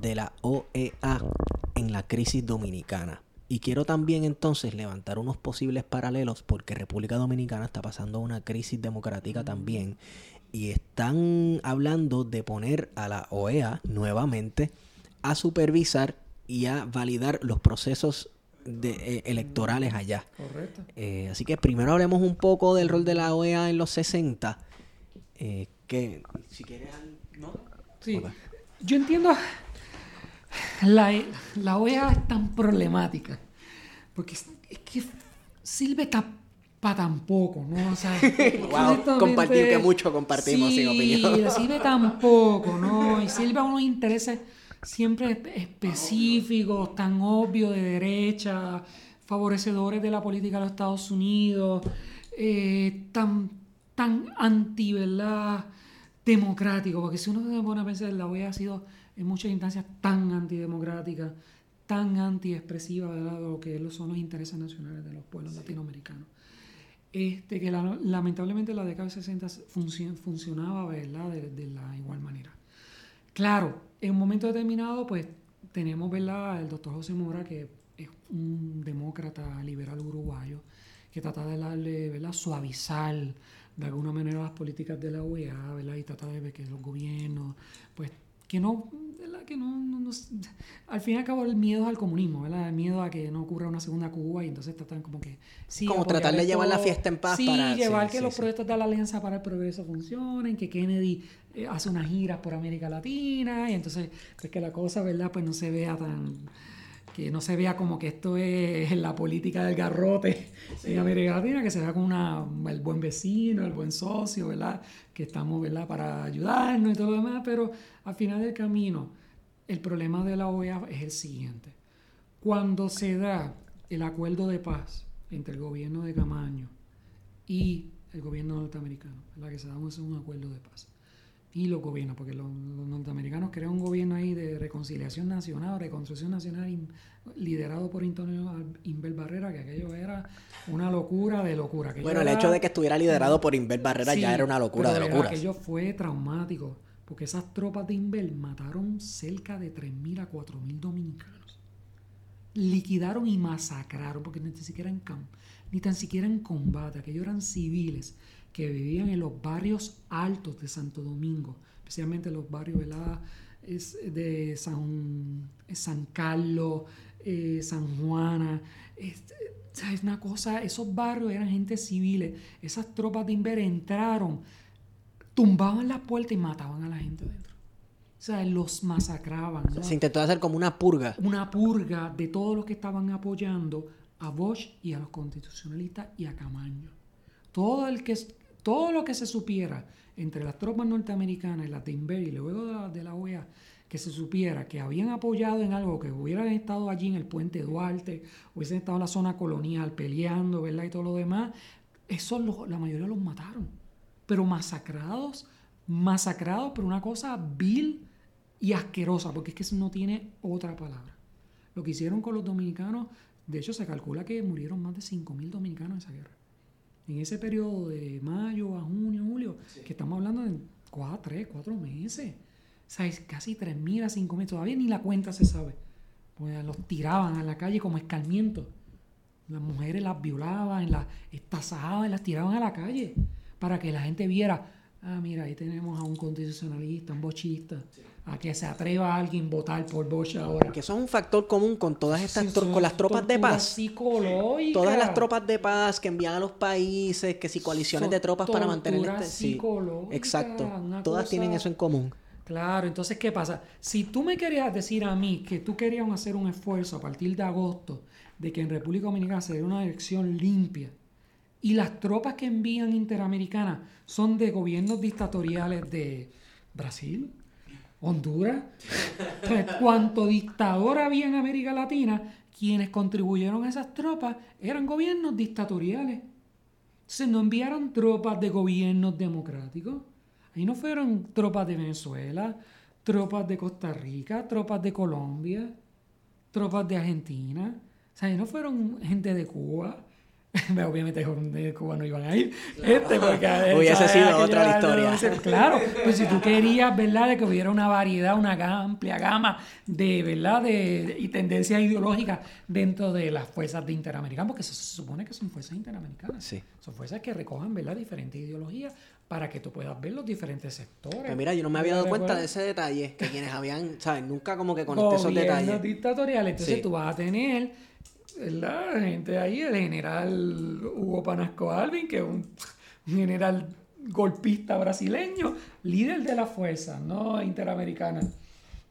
de la OEA en la crisis dominicana? Y quiero también entonces levantar unos posibles paralelos porque República Dominicana está pasando una crisis democrática también y están hablando de poner a la OEA nuevamente a supervisar y a validar los procesos de, eh, electorales allá. Correcto. Eh, así que primero hablemos un poco del rol de la OEA en los 60. Eh, que, si quieres... ¿no? Sí. Yo entiendo. La, la OEA es tan problemática. Porque es, es que sirve para tan poco, ¿no? O sea, Wow, compartir que mucho compartimos sin opinión. Sí, sirve tan poco, ¿no? Y sirve a unos intereses siempre espe- específicos, tan obvios de derecha, favorecedores de la política de los Estados Unidos, eh, tan, tan anti, ¿verdad? Democrático, porque si uno se pone a pensar, la OEA ha sido en muchas instancias tan antidemocrática, tan antiexpresiva de lo que son los intereses nacionales de los pueblos latinoamericanos. Este, que lamentablemente la década de 60 funcionaba ¿verdad? De, la igual manera. Claro, en un momento determinado, pues tenemos ¿verdad? el doctor José Mora, que es un demócrata liberal uruguayo, que trata de darle, ¿verdad? suavizar de alguna manera las políticas de la OEA, ¿verdad? y trata de ver que los gobiernos pues que no, ¿verdad? Que no, no, al fin y al cabo el miedo al comunismo, ¿verdad? El miedo a que no ocurra una segunda Cuba y entonces tratan como que... Sí, como tratar de llevar la fiesta en paz sí, llevar que los proyectos de la Alianza para el Progreso funcionen, que Kennedy eh, hace unas giras por América Latina y entonces pues que la cosa, ¿verdad? Pues no se vea tan que no se vea como que esto es la política del garrote en América Latina, que se vea como una, el buen vecino, el buen socio, ¿verdad? Que estamos, ¿verdad? Para ayudarnos y todo lo demás, pero al final del camino, el problema de la OEA es el siguiente. Cuando se da el acuerdo de paz entre el gobierno de Camaño y el gobierno norteamericano, ¿verdad? Que se da un acuerdo de paz y los gobiernos, porque los, norteamericanos crearon un gobierno ahí de reconciliación nacional, reconstrucción nacional, liderado por Antonio Inver Barrera, que aquello era una locura de locura. bueno, el hecho de que estuviera liderado por Inver Barrera ya era una locura de locura. Aquello fue traumático, porque esas tropas de Inver mataron cerca de 3.000 a 4.000 dominicanos. Liquidaron y masacraron, porque ni siquiera en campo, ni tan siquiera en combate, aquellos eran civiles que vivían en los barrios altos de Santo Domingo, especialmente los barrios de San, San Carlos, eh, San Juana. Es, es una cosa, esos barrios eran gente civiles. Esas tropas de Inver entraron, tumbaban la puerta y mataban a la gente dentro. O sea, los masacraban. Se intentó hacer como una purga. Una purga de todos los que estaban apoyando a Bosch y a los constitucionalistas y a Camaño. Todo el que todo lo que se supiera entre las tropas norteamericanas y las de Inver y luego de la, OEA, que se supiera que habían apoyado en algo, que hubieran estado allí en el puente Duarte, hubiesen estado en la zona colonial peleando, ¿verdad? Y todo lo demás, eso la mayoría los mataron. Pero masacrados, masacrados por una cosa vil y asquerosa, porque es que eso no tiene otra palabra. Lo que hicieron con los dominicanos, de hecho se calcula que murieron más de 5.000 dominicanos en esa guerra en ese periodo de mayo a junio, julio, que estamos hablando de cuatro, tres, cuatro meses. O sea, casi tres mil a cinco mil. Todavía ni la cuenta se sabe. Pues los tiraban a la calle como escarmiento. Las mujeres las violaban, las estazaban, las tiraban a la calle para que la gente viera, ah, mira, ahí tenemos a un constitucionalista, un bochista a que se atreva a alguien votar por Bosch ahora. Que eso es un factor común con todas estas con las tropas de paz. Todas las tropas de paz que envían a los países, que si coaliciones de tropas para mantener este sí, exacto. Todas tienen eso en común. Claro, entonces ¿qué pasa? Si tú me querías decir a mí que tú querías hacer un esfuerzo a partir de agosto de que en República Dominicana se dé una elección limpia y las tropas que envían interamericanas son de gobiernos dictatoriales de Brasil, Honduras. cuanto dictador había en América Latina, quienes contribuyeron a esas tropas eran gobiernos dictatoriales. Entonces no enviaron tropas de gobiernos democráticos. Ahí no fueron tropas de Venezuela, tropas de Costa Rica, tropas de Colombia, tropas de Argentina. O sea, ahí no fueron gente de Cuba. Obviamente de Cuba no iban a ir. Este, porque hubiese sido otra historia. claro, pues si tú querías, ¿verdad?, de que hubiera una variedad, una amplia gama de, ¿verdad?, de, y tendencias ideológicas dentro de las fuerzas de Interamericana, porque se, supone que son fuerzas interamericanas. Sí. Son fuerzas que recojan, ¿verdad?, diferentes ideologías para que tú puedas ver los diferentes sectores. Pues mira, yo no me había dado cuenta de ese detalle, que quienes habían, ¿sabes? Nunca como que conecté esos detalles. dictatoriales, entonces tú vas a tener la gente ahí, el general Hugo Panasco Alvin, que es un general golpista brasileño, líder de la fuerza, ¿no? Interamericana.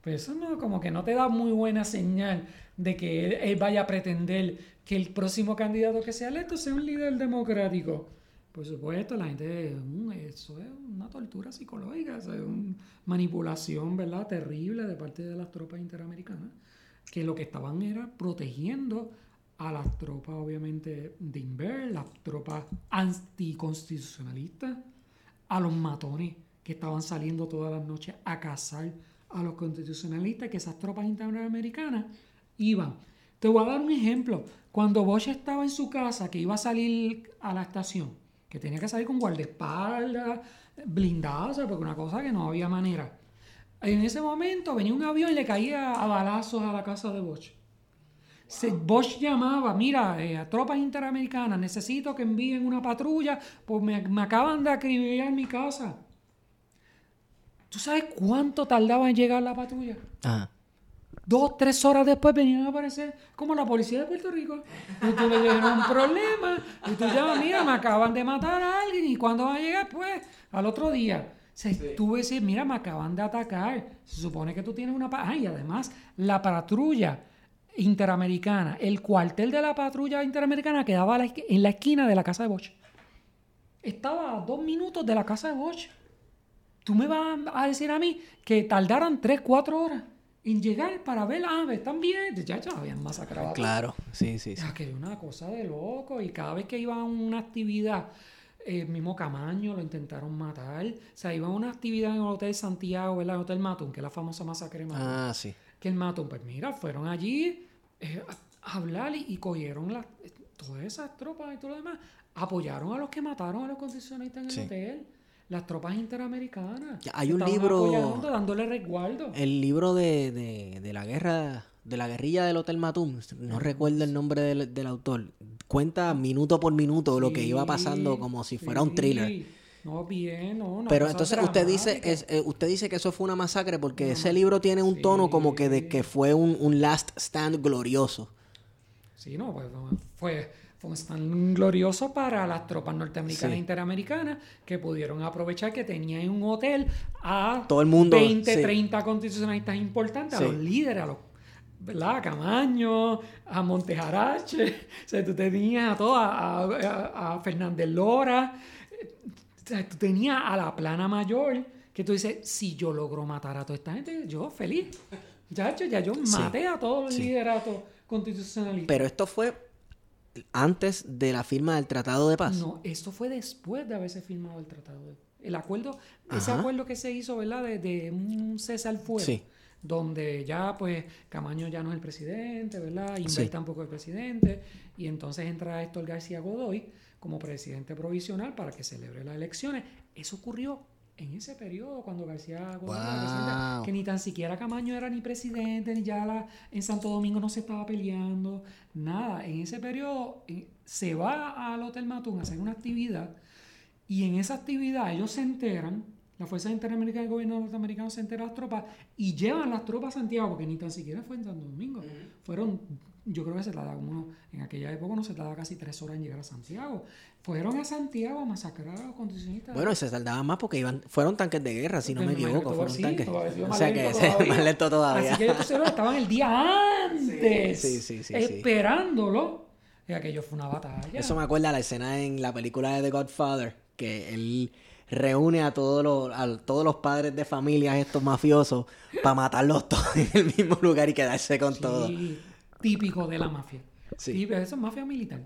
Pues eso no, como que no te da muy buena señal de que él, vaya a pretender que el próximo candidato que sea electo sea un líder democrático. Por supuesto, la gente, mm, eso es una tortura psicológica, es una manipulación, ¿verdad? Terrible de parte de las tropas interamericanas, que lo que estaban era protegiendo a las tropas, obviamente, de Inver, las tropas anticonstitucionalistas, a los matones que estaban saliendo todas las noches a cazar a los constitucionalistas, que esas tropas interamericanas iban. Te voy a dar un ejemplo. Cuando Bosch estaba en su casa, que iba a salir a la estación, que tenía que salir con guardaespaldas, blindados, porque una cosa que no había manera. En ese momento venía un avión y le caía a balazos a la casa de Bosch. Se, Bosch llamaba, mira, eh, a tropas interamericanas, necesito que envíen una patrulla, pues me, me acaban de acribillar mi casa. ¿Tú sabes cuánto tardaba en llegar la patrulla? Ajá. Dos, tres horas después venían a aparecer como la policía de Puerto Rico. Y tú le dieron un problema. Y tú llamas, mira, me acaban de matar a alguien. ¿Y cuándo va a llegar? Pues al otro día. O sea, tú ves, mira, me acaban de atacar. Se supone que tú tienes una... pa- Ah, y además, la patrulla interamericana, el cuartel de la patrulla interamericana quedaba en la esquina de la casa de Bosch. Estaba a dos minutos de la casa de Bosch. Tú me vas a decir a mí que tardaron tres, cuatro horas en llegar para ver, ah, están bien. Ya, ya habían masacrado. Claro, sí, sí, sí. Es que era una cosa de loco. Y cada vez que iban a una actividad, el mismo Camaño lo intentaron matar. O sea, iban a una actividad en el Hotel Santiago, ¿verdad? El Hotel Matón, que es la famosa masacre de Matón. Ah, sí. Que el Matón, pues mira, fueron allí eh, a, a hablar y, y cogieron las- todas esas tropas y todo lo demás. Apoyaron a los que mataron a los concesionistas en el Sí. hotel. Las tropas interamericanas. Hay un libro- dándole resguardo. El libro de, de, de la guerra, de la guerrilla del Hotel Matum, no recuerdo el nombre del, del autor, cuenta minuto por minuto lo que iba pasando como si fuera un thriller. No, bien, no, no. Pero entonces usted dice, es, eh, usted dice que eso fue una masacre porque ese libro tiene un tono como que de que fue un, un last stand glorioso. Sí, no, pues fue, fue un stand glorioso para las tropas norteamericanas Sí. e interamericanas que pudieron aprovechar que tenían en un hotel a Todo el mundo, 20, sí. 30 constitucionalistas importantes, a los líderes, a los ¿verdad? A Camaño, a Montejarache, o sea, tú tenías a todos, a, a- a Fernández Lora, tú tenías a la plana mayor, que tú dices, si yo logro matar a toda esta gente, yo feliz. Ya, ya, ya yo maté a todos los sí. lideratos constitucionalistas. Pero esto fue antes de la firma del Tratado de Paz. No, esto fue después de haberse firmado el tratado. de- El acuerdo, ese acuerdo que se hizo, ¿verdad? De, de un cese al fuego. Sí. Donde ya, pues, Camaño ya no es el presidente, ¿verdad? Inver tampoco es el presidente. Y entonces entra Héctor García Godoy como presidente provisional para que celebre las elecciones. Eso ocurrió en ese periodo cuando García Godoy era presidente, Wow. que ni tan siquiera Camaño era ni presidente, ni ya la, en Santo Domingo no se estaba peleando, nada. En ese periodo eh, se va al Hotel Matún a hacer una actividad y en esa actividad ellos se enteran, la Fuerza Interamericanas del Gobierno Norteamericano se entera a las tropas y llevan las tropas a Santiago, porque ni tan siquiera fue en Santo Domingo. Fueron, yo creo que se tardaba como, uno- en aquella época no se tardaba casi tres horas en llegar a Santiago. Fueron a Santiago a masacrar a los constitucionistas. Bueno, y se tardaba más porque iban, fueron tanques de guerra, si no me equivoco, fueron sí, tanques. O sea que todavía. más lento todavía. Así que ellos estaban el día antes sí, sí. esperándolo. Y aquello fue una batalla. Eso me acuerda a la escena en la película de The Godfather, que él reúne a todos los, a todos los padres de familias estos mafiosos para matarlos todos en el mismo lugar y quedarse con Sí, todo. Típico de la mafia. Sí. Sí, pero eso es mafia militar.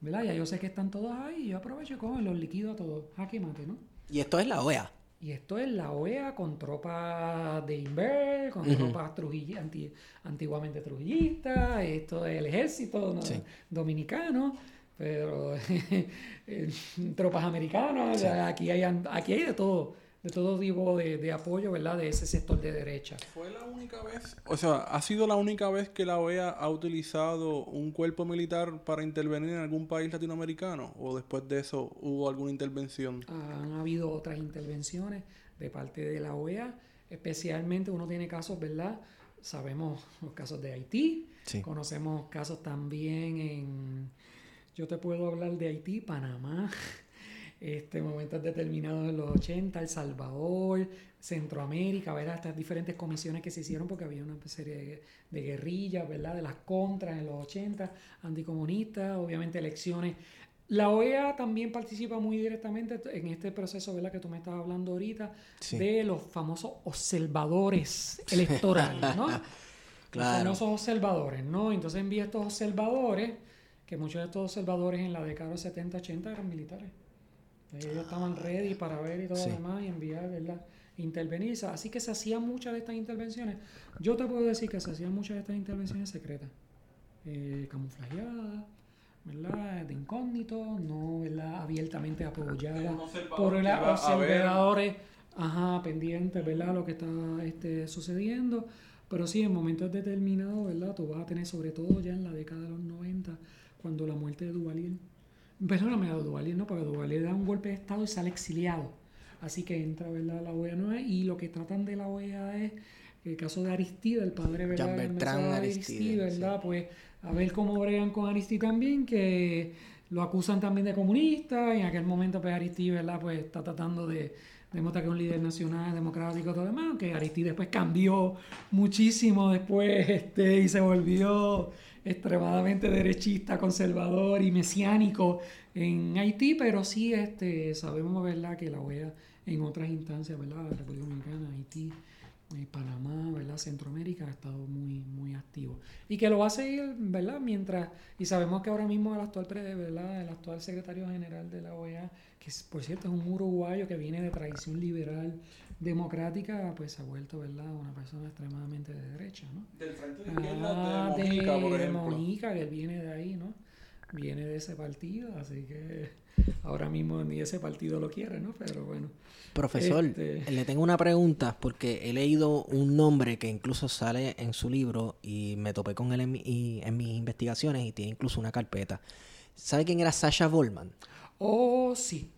¿Verdad? Ya yo sé que están todos ahí y yo aprovecho y cojo y los liquido a todos. Jaque mate, ¿no? Y esto es la OEA. Y esto es la OEA con tropas de Inver, con tropas trujill- anti- antiguamente trujillistas, esto es el ejército ¿no? Sí. dominicano, pero eh, tropas americanas, aquí, hay, aquí hay de todo, de todo tipo de, de apoyo, ¿verdad? De ese sector de derecha. ¿Fue la única vez? O sea, ¿ha sido la única vez que la OEA ha utilizado un cuerpo militar para intervenir en algún país latinoamericano? ¿O después de eso hubo alguna intervención? Han habido otras intervenciones de parte de la OEA, especialmente uno tiene casos, ¿verdad? Sabemos los casos de Haití, Sí. conocemos casos también en, yo te puedo hablar de Haití, Panamá, este, momentos determinados en los 80, El Salvador, Centroamérica, ¿verdad? Estas diferentes comisiones que se hicieron porque había una serie de, de guerrillas, ¿verdad? De las contras en los 80, anticomunistas, obviamente elecciones. La OEA también participa muy directamente en este proceso, ¿verdad? Que tú me estabas hablando ahorita, Sí. de los famosos observadores electorales, ¿no? Claro. Los famosos observadores, ¿no? Entonces envía estos observadores, que muchos de estos observadores en la década de los 70, 80 eran militares. Ellos estaban ready para ver y todo Sí. lo demás y enviar, ¿verdad? Intervenir. Así que se hacían muchas de estas intervenciones. Yo te puedo decir que se hacían muchas de estas intervenciones secretas, eh, camuflajeadas, ¿verdad? De incógnito, no, ¿verdad? Abiertamente apoyadas por ver- observadores, ajá, pendientes, ¿verdad? Lo que está este, sucediendo. Pero sí, en momentos determinados, ¿verdad? Tú vas a tener, sobre todo ya en la década de los 90, cuando la muerte de Duvalier. Perdóname, a Duvalier no, porque Duvalier da un golpe de Estado y sale exiliado. Así que entra, ¿verdad? La OEA nueva y lo que tratan de la OEA es el caso de Aristide, el padre, ¿verdad? Jean Bertrand de Aristide, ¿verdad? Pues a ver cómo bregan con Aristide también, que lo acusan también de comunista y en aquel momento pues Aristide, ¿verdad? Pues está tratando de demostrar que es un líder nacional, democrático, todo lo demás, que Aristide después cambió muchísimo después este, y se volvió extremadamente derechista, conservador y mesiánico en Haití, pero sí este, sabemos, ¿verdad?, que la OEA en otras instancias, ¿verdad?, República Dominicana, Haití, eh, Panamá, ¿verdad? Centroamérica ha estado muy, muy activo. Y que lo va a seguir, ¿verdad? Mientras, y sabemos que ahora mismo el actual, ¿verdad? El actual secretario general de la OEA, que por cierto es un uruguayo que viene de tradición liberal democrática, pues se ha vuelto, ¿verdad? Una persona extremadamente de derecha, ¿no? Del frente de Ah, izquierda de Mojica, por de ejemplo. Mojica, que viene de ahí, ¿no? Viene de ese partido, así que ahora mismo ni ese partido lo quiere, ¿no? Pero bueno. Profesor, Este- le tengo una pregunta porque he leído un nombre que incluso sale en su libro y me topé con él en, mi- y- en mis investigaciones y tiene incluso una carpeta. ¿Sabe quién era Sasha Volman? Oh, sí.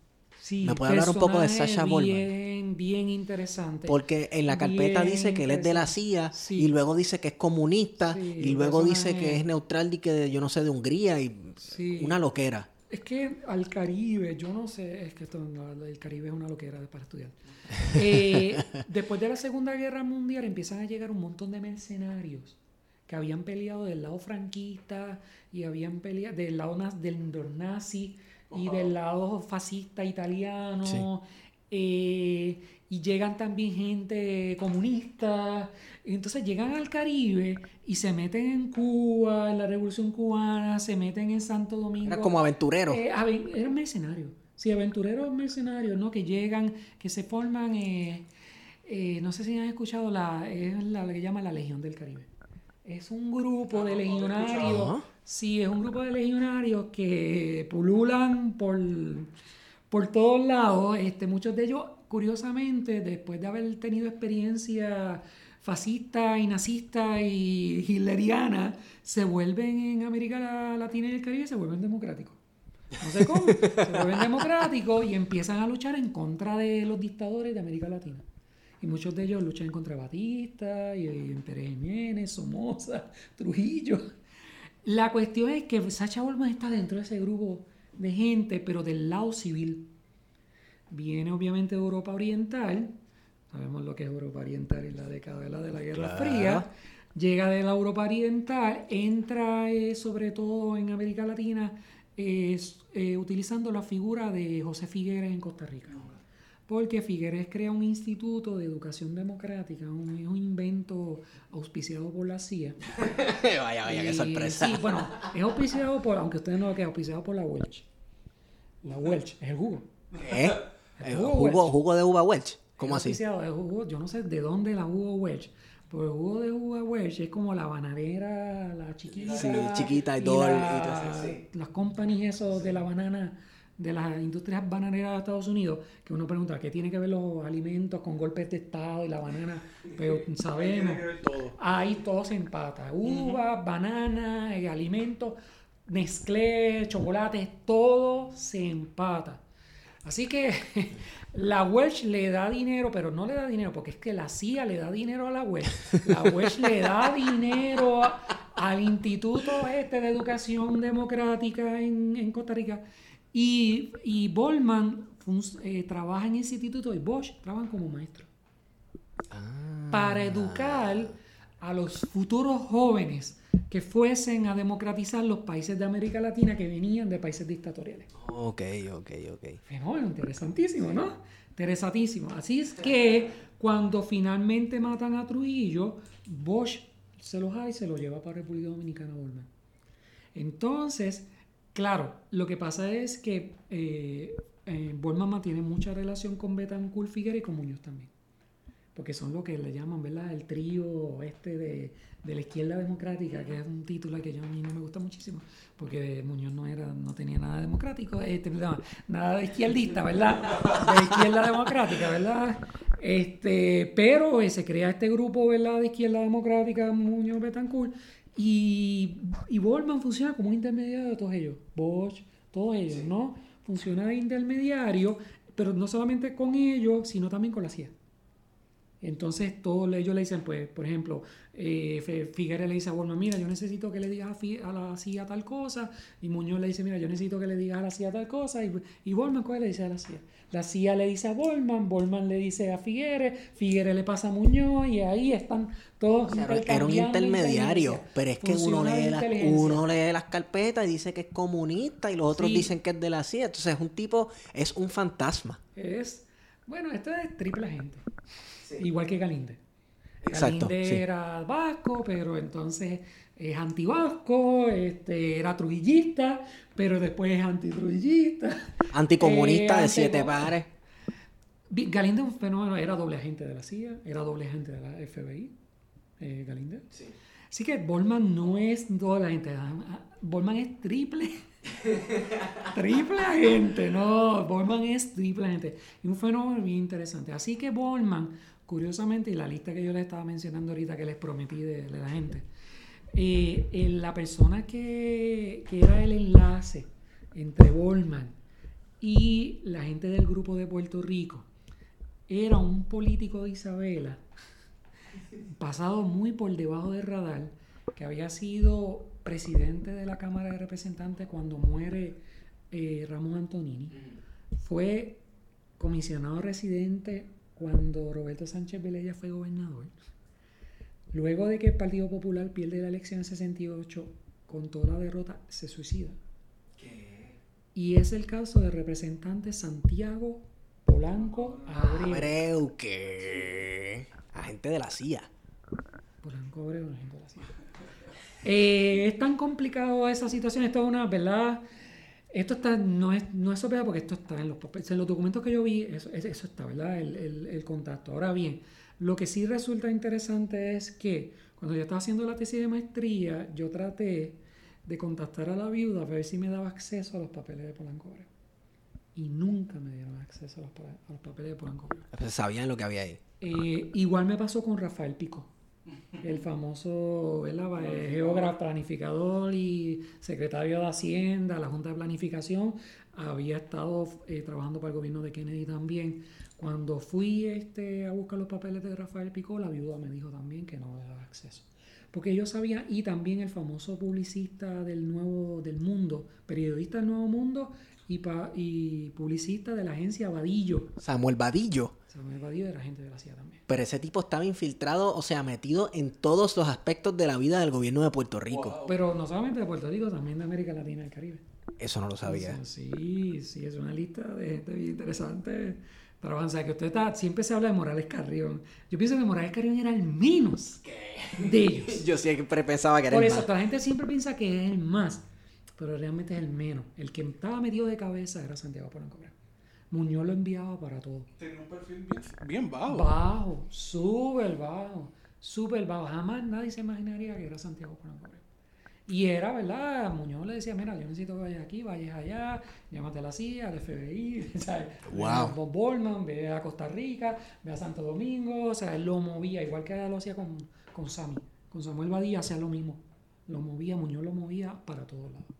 Sí, ¿Me puede hablar un poco de Volman? Bien, bien interesante. Porque en la carpeta Bien dice que él es de la. CIA Sí. y luego dice que es comunista Sí, y luego dice que es neutral y que de- yo no sé de Hungría y una loquera. Es que al Caribe, yo no sé, es que esto, el Caribe es una loquera para estudiar. Eh, después de la Segunda Guerra Mundial empiezan a llegar un montón de mercenarios que habían peleado del lado franquista y habían peleado del lado del nazi y del lado fascista italiano. Sí. eh, y llegan también gente comunista. Entonces llegan al Caribe y se meten en Cuba, en la Revolución Cubana, se meten en Santo Domingo. Era como aventurero. Eh, aven- eran mercenarios. Sí, aventureros mercenarios, ¿no? Que llegan, que se forman, eh, eh, no sé si han escuchado, la, es la, la que llama la Legión del Caribe. Es un grupo de legionarios. Sí, es un grupo de legionarios que pululan por, por todos lados. Este, muchos de ellos, curiosamente, después de haber tenido experiencia fascista y nazista y hitleriana, se vuelven en América La- Latina y el Caribe, se vuelven democráticos. No sé cómo, se vuelven democráticos y empiezan a luchar en contra de los dictadores de América Latina. Y muchos de ellos luchan contra Batista, y, y Pérez Jiménez, Somoza, Trujillo. La cuestión es que Sacha Volman está dentro de ese grupo de gente, pero del lado civil. Viene obviamente de Europa Oriental, sabemos lo que es Europa Oriental en la década de la, de la Guerra Claro. Fría, llega de la Europa Oriental, entra eh, sobre todo en América Latina eh, eh, utilizando la figura de José Figueres en Costa Rica. Porque Figueres crea un instituto de educación democrática, un, un invento auspiciado por la CIA. vaya, vaya, qué Y, sorpresa. Sí, bueno, es auspiciado por, aunque ustedes no lo crean, auspiciado por la Welch. La Welch, es el jugo. ¿Eh? El jugo jugo, de uva Welch. ¿Cómo Es así? auspiciado, es jugo, yo no sé de dónde la jugo Welch. Pero el jugo de uva Welch es como la bananera, la chiquita. Sí, chiquita y y todo sí. Las companies esos de la banana, de las industrias bananeras de Estados Unidos, que uno pregunta, ¿qué tiene que ver los alimentos con golpes de Estado y la banana? Pero sabemos. Todo. Ahí todo se empata. Uva, banana, eh, alimentos, Nestlé, chocolates, todo se empata. Así que la Welch le da dinero, pero no le da dinero, porque es que la CIA le da dinero a la Welch. La Welch le da dinero a- al Instituto este de Educación Democrática en, en Costa Rica. Y, y Bolman eh, trabaja en ese instituto y Bosch trabajan como maestro Ah. para educar a los futuros jóvenes que fuesen a democratizar los países de América Latina que venían de países dictatoriales. Ok, ok, ok. Fenómeno interesantísimo, ¿no? Interesantísimo. Así es que cuando finalmente matan a Trujillo, Bosch se lo jala y se lo lleva para República Dominicana a Bolman. Entonces, claro, lo que pasa es que eh, eh, mantiene mucha relación con Betancourt Figueres y con Muñoz también. Porque son lo que le llaman, ¿verdad? El trío este de, la izquierda democrática, que es un título que yo a mí no me gusta muchísimo, porque Muñoz no era, no tenía nada democrático, este, no, nada de izquierdista, ¿verdad? De izquierda democrática, ¿verdad? Este, pero eh, se crea este grupo, ¿verdad? De izquierda democrática, Muñoz Betancourt, y, y Bolman funciona como un intermediario de todos ellos, Bosch, todos ellos, ¿no? Funciona de intermediario, pero no solamente con ellos, sino también con la CIA. Entonces todos ellos le dicen, pues, por ejemplo, eh, Figueres le dice a Bolman, mira, yo necesito que le digas a, la CIA tal cosa, y Muñoz le dice, mira, yo necesito que le digas a la CIA tal cosa, y, y Bolman, ¿cuál le dice a la CIA? La CIA le dice a Bolman, Bolman le dice a Figueres, Figueres le pasa a Muñoz, y ahí están todos. era un intermediario, pero es que uno lee, la, uno lee, las carpetas y dice que es comunista, y los otros dicen que es de la CIA, entonces es un tipo, es un fantasma. Es, bueno, esto es triple Igual que Galinde. Exacto, Galinde era vasco, pero entonces es antivasco, este, era trujillista, pero después es antitrujillista. Anticomunista de siete pares. Galinde un fenómeno, era doble agente de la CIA, era doble agente de la FBI, eh, Galinde. Sí. Así que Bolman no es doble agente, Bolman es triple. triple agente, no, Bolman es triple agente. Y un fenómeno bien interesante. Así que Bolman Curiosamente, y la lista que yo les estaba mencionando ahorita que les prometí de, la gente, eh, la persona que, era el enlace entre Bolman y la gente del grupo de Puerto Rico era un político de Isabela, pasado muy por debajo del radar, que había sido presidente de la Cámara de Representantes cuando muere eh, Ramón Antonini. Fue comisionado residente cuando Roberto Sánchez Velella fue gobernador, luego de que el Partido Popular pierde la elección en 68 con toda la derrota, se suicida. ¿Qué? Y es el caso del representante Santiago Polanco Abreu. Abreu, que agente de la CIA. Polanco Abreu, agente de la CIA. Eh, es tan complicado esa situación, esto es una, ¿verdad? Esto está, no es, no es porque esto está en los papeles. En los documentos que yo vi, eso, eso está, ¿verdad? El, contacto. Ahora bien, lo que sí resulta interesante es que cuando yo estaba haciendo la tesis de maestría, yo traté de contactar a la viuda a ver si me daba acceso a los papeles de Polanco Y nunca me dieron acceso a los, papeles de Polanco Sabían lo que había ahí. Eh, igual me pasó con Rafael Pico el famoso geógrafo, planificador y secretario de Hacienda, la Junta de Planificación, había estado eh, trabajando para el gobierno de Kennedy también. Cuando fui este, a buscar los papeles de Rafael Picó, la viuda me dijo también que no me daba acceso. Porque yo sabía, y también el famoso publicista del Nuevo del Mundo, periodista del Nuevo Mundo y, y publicista de la agencia Vadillo. Samuel Vadillo. Era gente de la CIA también. Pero ese tipo estaba infiltrado, o sea, metido en todos los aspectos de la vida del gobierno de Puerto Rico. Pero no solamente de Puerto Rico, también de América Latina y el Caribe. Eso no lo sabía. sí, sí, es una lista de gente bien interesante para avanzar. Que usted está, siempre se habla de Morales Carrión. Yo pienso que Morales Carrión era el menos de ellos. Yo siempre pensaba que era Por el eso, la gente siempre piensa que es el más pero realmente es el menos. El que estaba metido de cabeza era Santiago Polanco Muñoz lo enviaba para todo. Tenía un perfil bien, bajo. Bajo, súper bajo, súper bajo. Jamás nadie se imaginaría que era Santiago Polanco Y era, ¿verdad? Muñoz le decía, mira, yo necesito que vayas aquí, vayas allá, llámate a la CIA, al FBI, ¿sabes? Wow. Ve a Costa Rica, ve a Santo Domingo, o sea, él lo movía, igual que lo hacía con, con Sammy. Con Samuel Badía hacía lo mismo. Lo movía, Muñoz lo movía para todos lados.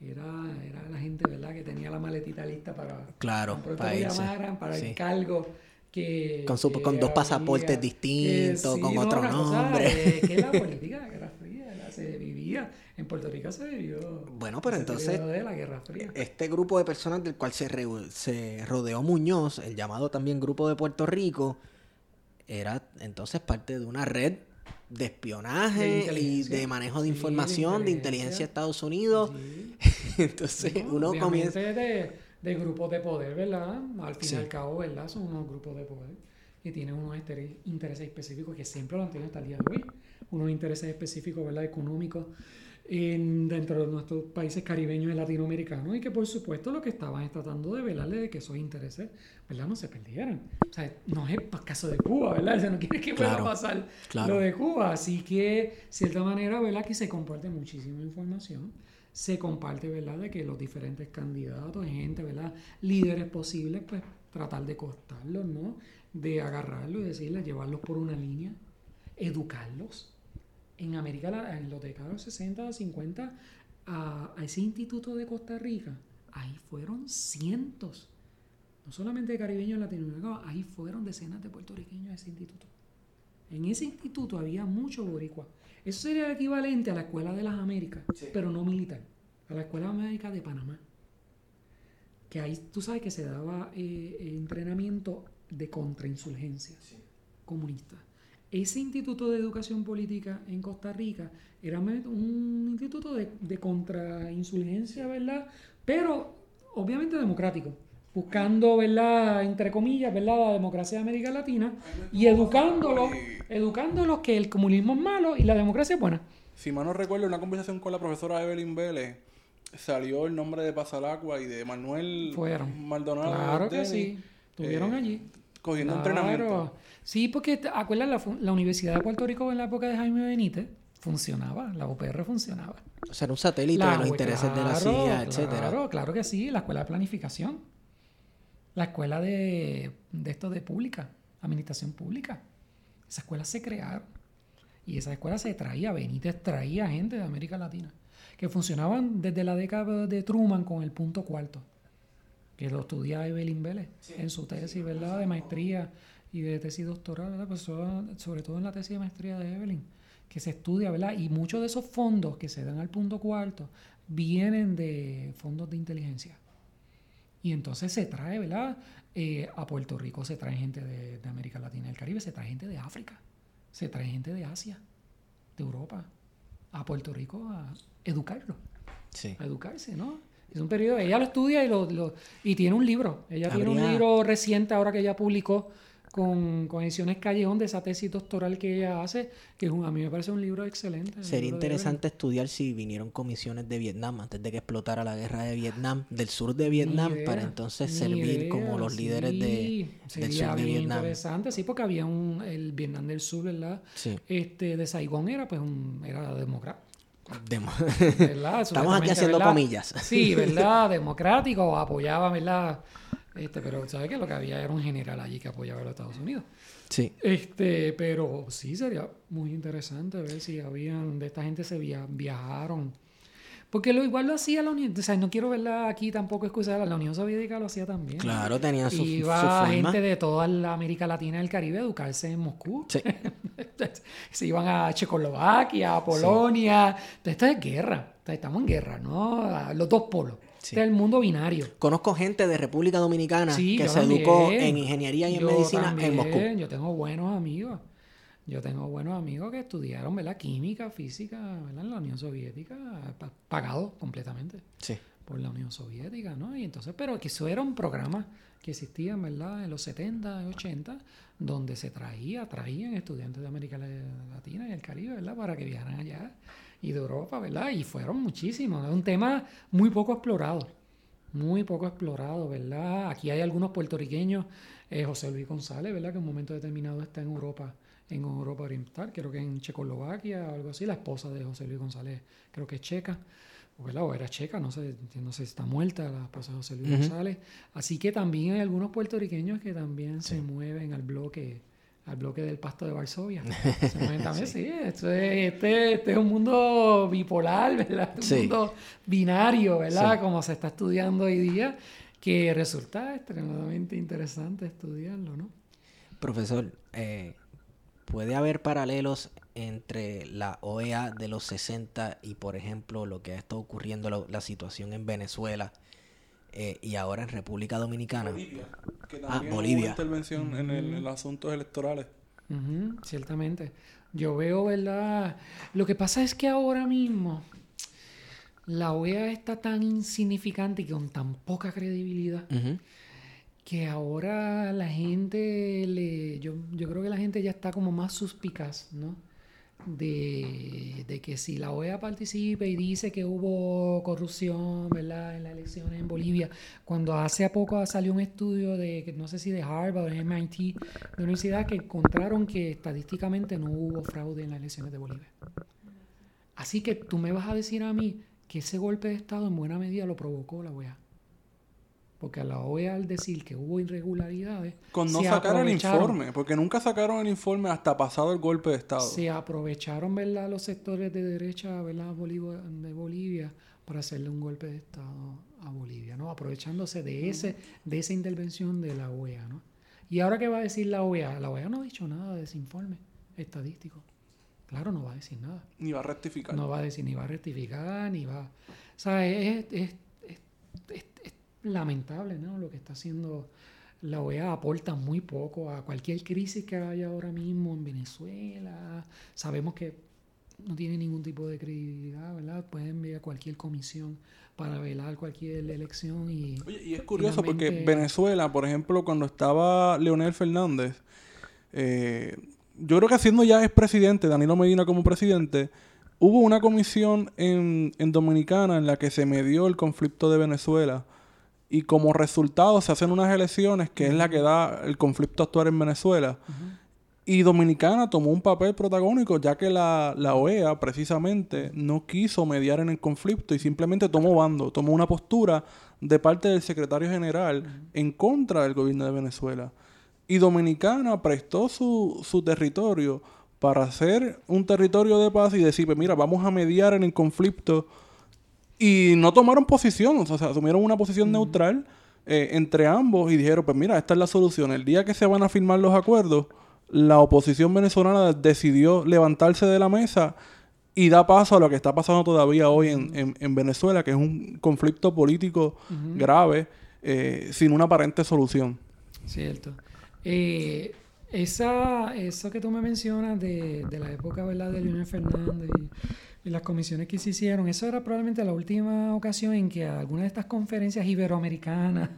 Era, era la gente, ¿verdad?, que tenía la maletita lista para, claro, para, llamaran, para el cargo. Que, con, con dos pasaportes distintos, con otro nombre. que la política Guerra Fría se vivía. En Puerto Rico se vivió. Bueno, pero entonces. De la Guerra Fría. Este grupo de personas del cual se, se rodeó Muñoz, el llamado también Grupo de Puerto Rico, era entonces parte de una red de espionaje y de manejo de información, de inteligencia, de, Estados Unidos. Entonces uno comienza... De, de, grupos de poder, ¿verdad? Al fin y al cabo, ¿verdad? Son unos grupos de poder que tienen unos intereses específicos que siempre lo han tenido hasta el día de hoy. Unos intereses específicos, ¿verdad? Económicos en- dentro de nuestros países caribeños y latinoamericanos y que por supuesto lo que estaban es tratando de velarle de que esos intereses ¿verdad? no se perdieran. O sea, no es caso de Cuba, ¿verdad? O sea, no quiere que pueda Claro, pasar claro. lo de Cuba. Así que, de cierta manera, ¿verdad? Aquí se comparte muchísima información. Se comparte, ¿verdad? De que los diferentes candidatos, gente, ¿verdad? Líderes posibles, pues tratar de costarlos, ¿no? De agarrarlos y decirles, llevarlos por una línea, educarlos. En América, en los décadas 60, 50, a, a ese instituto de Costa Rica, ahí fueron cientos, no solamente de caribeños latinoamericanos, ahí fueron decenas de puertorriqueños a ese instituto. En ese instituto había mucho boricua. Eso sería el equivalente a la Escuela de las Américas, pero no militar, a la Escuela América de Panamá. Que ahí tú sabes que se daba eh, entrenamiento de contrainsurgencia comunista. Ese instituto de educación política en Costa Rica era un instituto de, de contrainsurgencia, ¿verdad? Pero obviamente democrático, buscando, ¿verdad? Entre comillas, ¿verdad? La democracia de América Latina y educándolos, educándolos que el comunismo es malo y la democracia es buena. Si mal no recuerdo, en una conversación con la profesora Evelyn Vélez, salió el nombre de Pasalacua y de Manuel Fueron. Maldonado. Claro que sí, estuvieron eh, allí. Cogiendo Claro. entrenamiento. Sí, porque acuerdas, la, la Universidad de Puerto Rico en la época de Jaime Benítez funcionaba, la UPR funcionaba. O sea, era un satélite La de los intereses de la claro, CIA, etcétera. Claro, claro que sí, la escuela de planificación. La escuela de, de esto de pública, administración pública. Esas escuelas se crearon. Y esa escuela se traía, Benítez traía gente de América Latina. Que funcionaban desde la década de Truman con el punto cuarto. Que lo estudia Evelyn Vélez en su tesis, ¿verdad? De maestría y de tesis doctoral, ¿verdad? Pues so- sobre todo en la tesis de maestría de Evelyn que se estudia, ¿verdad? Y muchos de esos fondos que se dan al punto cuarto vienen de fondos de inteligencia. Y entonces se trae, ¿verdad? Eh, a Puerto Rico se trae gente de, de América Latina y el Caribe, se trae gente de África, se trae gente de Asia, de Europa, a Puerto Rico a educarlo, Sí. a educarse, ¿no? Es un periodo, ella lo estudia y, lo, lo- y tiene un libro. Ella tiene un libro reciente ahora que ella publicó con, con Ediciones Callejón de esa tesis doctoral que ella hace, que es un- a mí me parece un libro excelente. el Sería libro interesante estudiar si vinieron comisiones de Vietnam antes de que explotara la guerra de Vietnam, del sur de Vietnam, idea, para entonces servir idea, como los líderes de, del sur de Vietnam. interesante, sí, porque había un, el Vietnam del Sur, ¿verdad? Sí. Este, de Saigón era pues un, era democrático. Estamos aquí haciendo ¿verdad? comillas. Sí, ¿verdad? Democrático, apoyaba, ¿verdad? Este, pero ¿sabes qué? Lo que había era un general allí que apoyaba a los Estados Unidos. sí. Este, pero sí sería muy interesante ver si habían, de esta gente se via- viajaron. Porque lo igual lo hacía la Unión, o sea, no quiero verla aquí tampoco excusar, la Unión Soviética lo hacía también. Claro, tenían su, su Iba forma. gente de toda la América Latina y el Caribe a educarse en Moscú. Sí. Se iban a Checoslovaquia, a Polonia. Esto es guerra. Estamos en guerra, ¿no? Los dos polos. Sí. Este es el mundo binario. Conozco gente de República Dominicana Sí, que se educó en ingeniería y en Yo medicina en Moscú. Yo tengo buenos amigos. Yo tengo buenos amigos que estudiaron, ¿verdad? Química, física, ¿verdad? En la Unión Soviética, pa- pagados completamente Sí. por la Unión Soviética, ¿no? Y entonces, pero que eso era un programa que existía, ¿verdad? En los 70 y 80, donde se traía, traían estudiantes de América Latina y el Caribe, ¿verdad? Para que viajaran allá y de Europa, ¿verdad? Y fueron muchísimos. Es un tema muy poco explorado, muy poco explorado, ¿verdad? Aquí hay algunos puertorriqueños, eh, José Luis González, ¿verdad? Que en un momento determinado está en Europa, en Europa Oriental, creo que en Checoslovaquia o algo así. La esposa de José Luis González, creo que es checa. O era checa, no sé, no sé si está muerta la esposa de José Luis. González. Así que también hay algunos puertorriqueños que también se mueven al bloque, al bloque del pasto de Varsovia. Se mueven también, sí. esto es- este, este es un mundo bipolar, ¿verdad? Un Sí. mundo binario, ¿verdad? Sí. Como se está estudiando hoy día, que resulta extremadamente interesante estudiarlo, ¿no? Profesor, eh, ¿puede haber paralelos entre la OEA de los 60 y, por ejemplo, lo que ha estado ocurriendo, la, la situación en Venezuela eh, y ahora en República Dominicana? Bolivia, que Ah, también hubo Bolivia. intervención en, el- en los asuntos electorales. Ciertamente. Yo veo, ¿verdad? Lo que pasa es que ahora mismo la OEA está tan insignificante y con tan poca credibilidad. Que ahora la gente le. Yo, yo creo que la gente ya está como más suspicaz, ¿no? de, de, que si la OEA participe y dice que hubo corrupción ¿verdad? en las elecciones en Bolivia, cuando hace poco salió un estudio de, no sé si de Harvard o de MIT, de universidad, que encontraron que estadísticamente no hubo fraude en las elecciones de Bolivia. Así que tú me vas a decir a mí que ese golpe de Estado en buena medida lo provocó la OEA. Porque a la OEA al decir que hubo irregularidades... Con no sacar el informe, porque nunca sacaron el informe hasta pasado el golpe de Estado. Se aprovecharon, ¿verdad?, los sectores de derecha, ¿verdad?, de Bolivia para hacerle un golpe de Estado a Bolivia, ¿no? Aprovechándose de, ese, de esa intervención de la OEA, ¿no? Y ahora, ¿qué va a decir la OEA? La OEA no ha dicho nada de ese informe estadístico. Claro, no va a decir nada. Ni va a rectificar. No va a decir, ni va a rectificar, ni va... O sea, es, es, es, lamentable, ¿no? Lo que está haciendo la OEA aporta muy poco a cualquier crisis que haya ahora mismo en Venezuela. Sabemos que no tiene ningún tipo de credibilidad, ¿verdad? Pueden enviar cualquier comisión para velar cualquier elección y... Oye, y es curioso porque Venezuela, por ejemplo, cuando estaba Leonel Fernández, eh, yo creo que haciendo ya es presidente, Danilo Medina como presidente, hubo una comisión en, en, Dominicana en la que se medió el conflicto de Venezuela y como resultado se hacen unas elecciones que es la que da el conflicto actual en Venezuela. Y Dominicana tomó un papel protagónico ya que la, la, OEA precisamente no quiso mediar en el conflicto y simplemente tomó bando, tomó una postura de parte del secretario general en contra del gobierno de Venezuela. Y Dominicana prestó su, su territorio para hacer un territorio de paz y decir, pues mira, vamos a mediar en el conflicto. Y no tomaron posición, o sea, asumieron una posición neutral eh, entre ambos y dijeron, pues mira, esta es la solución. El día que se van a firmar los acuerdos, la oposición venezolana decidió levantarse de la mesa y da paso a lo que está pasando todavía hoy en, en, Venezuela, que es un conflicto político grave, eh, sin una aparente solución. Cierto. Eh, esa, eso que tú me mencionas de, de la época ¿verdad? de Leonel Fernández y, las comisiones que se hicieron, eso era probablemente la última ocasión en que alguna de estas conferencias iberoamericanas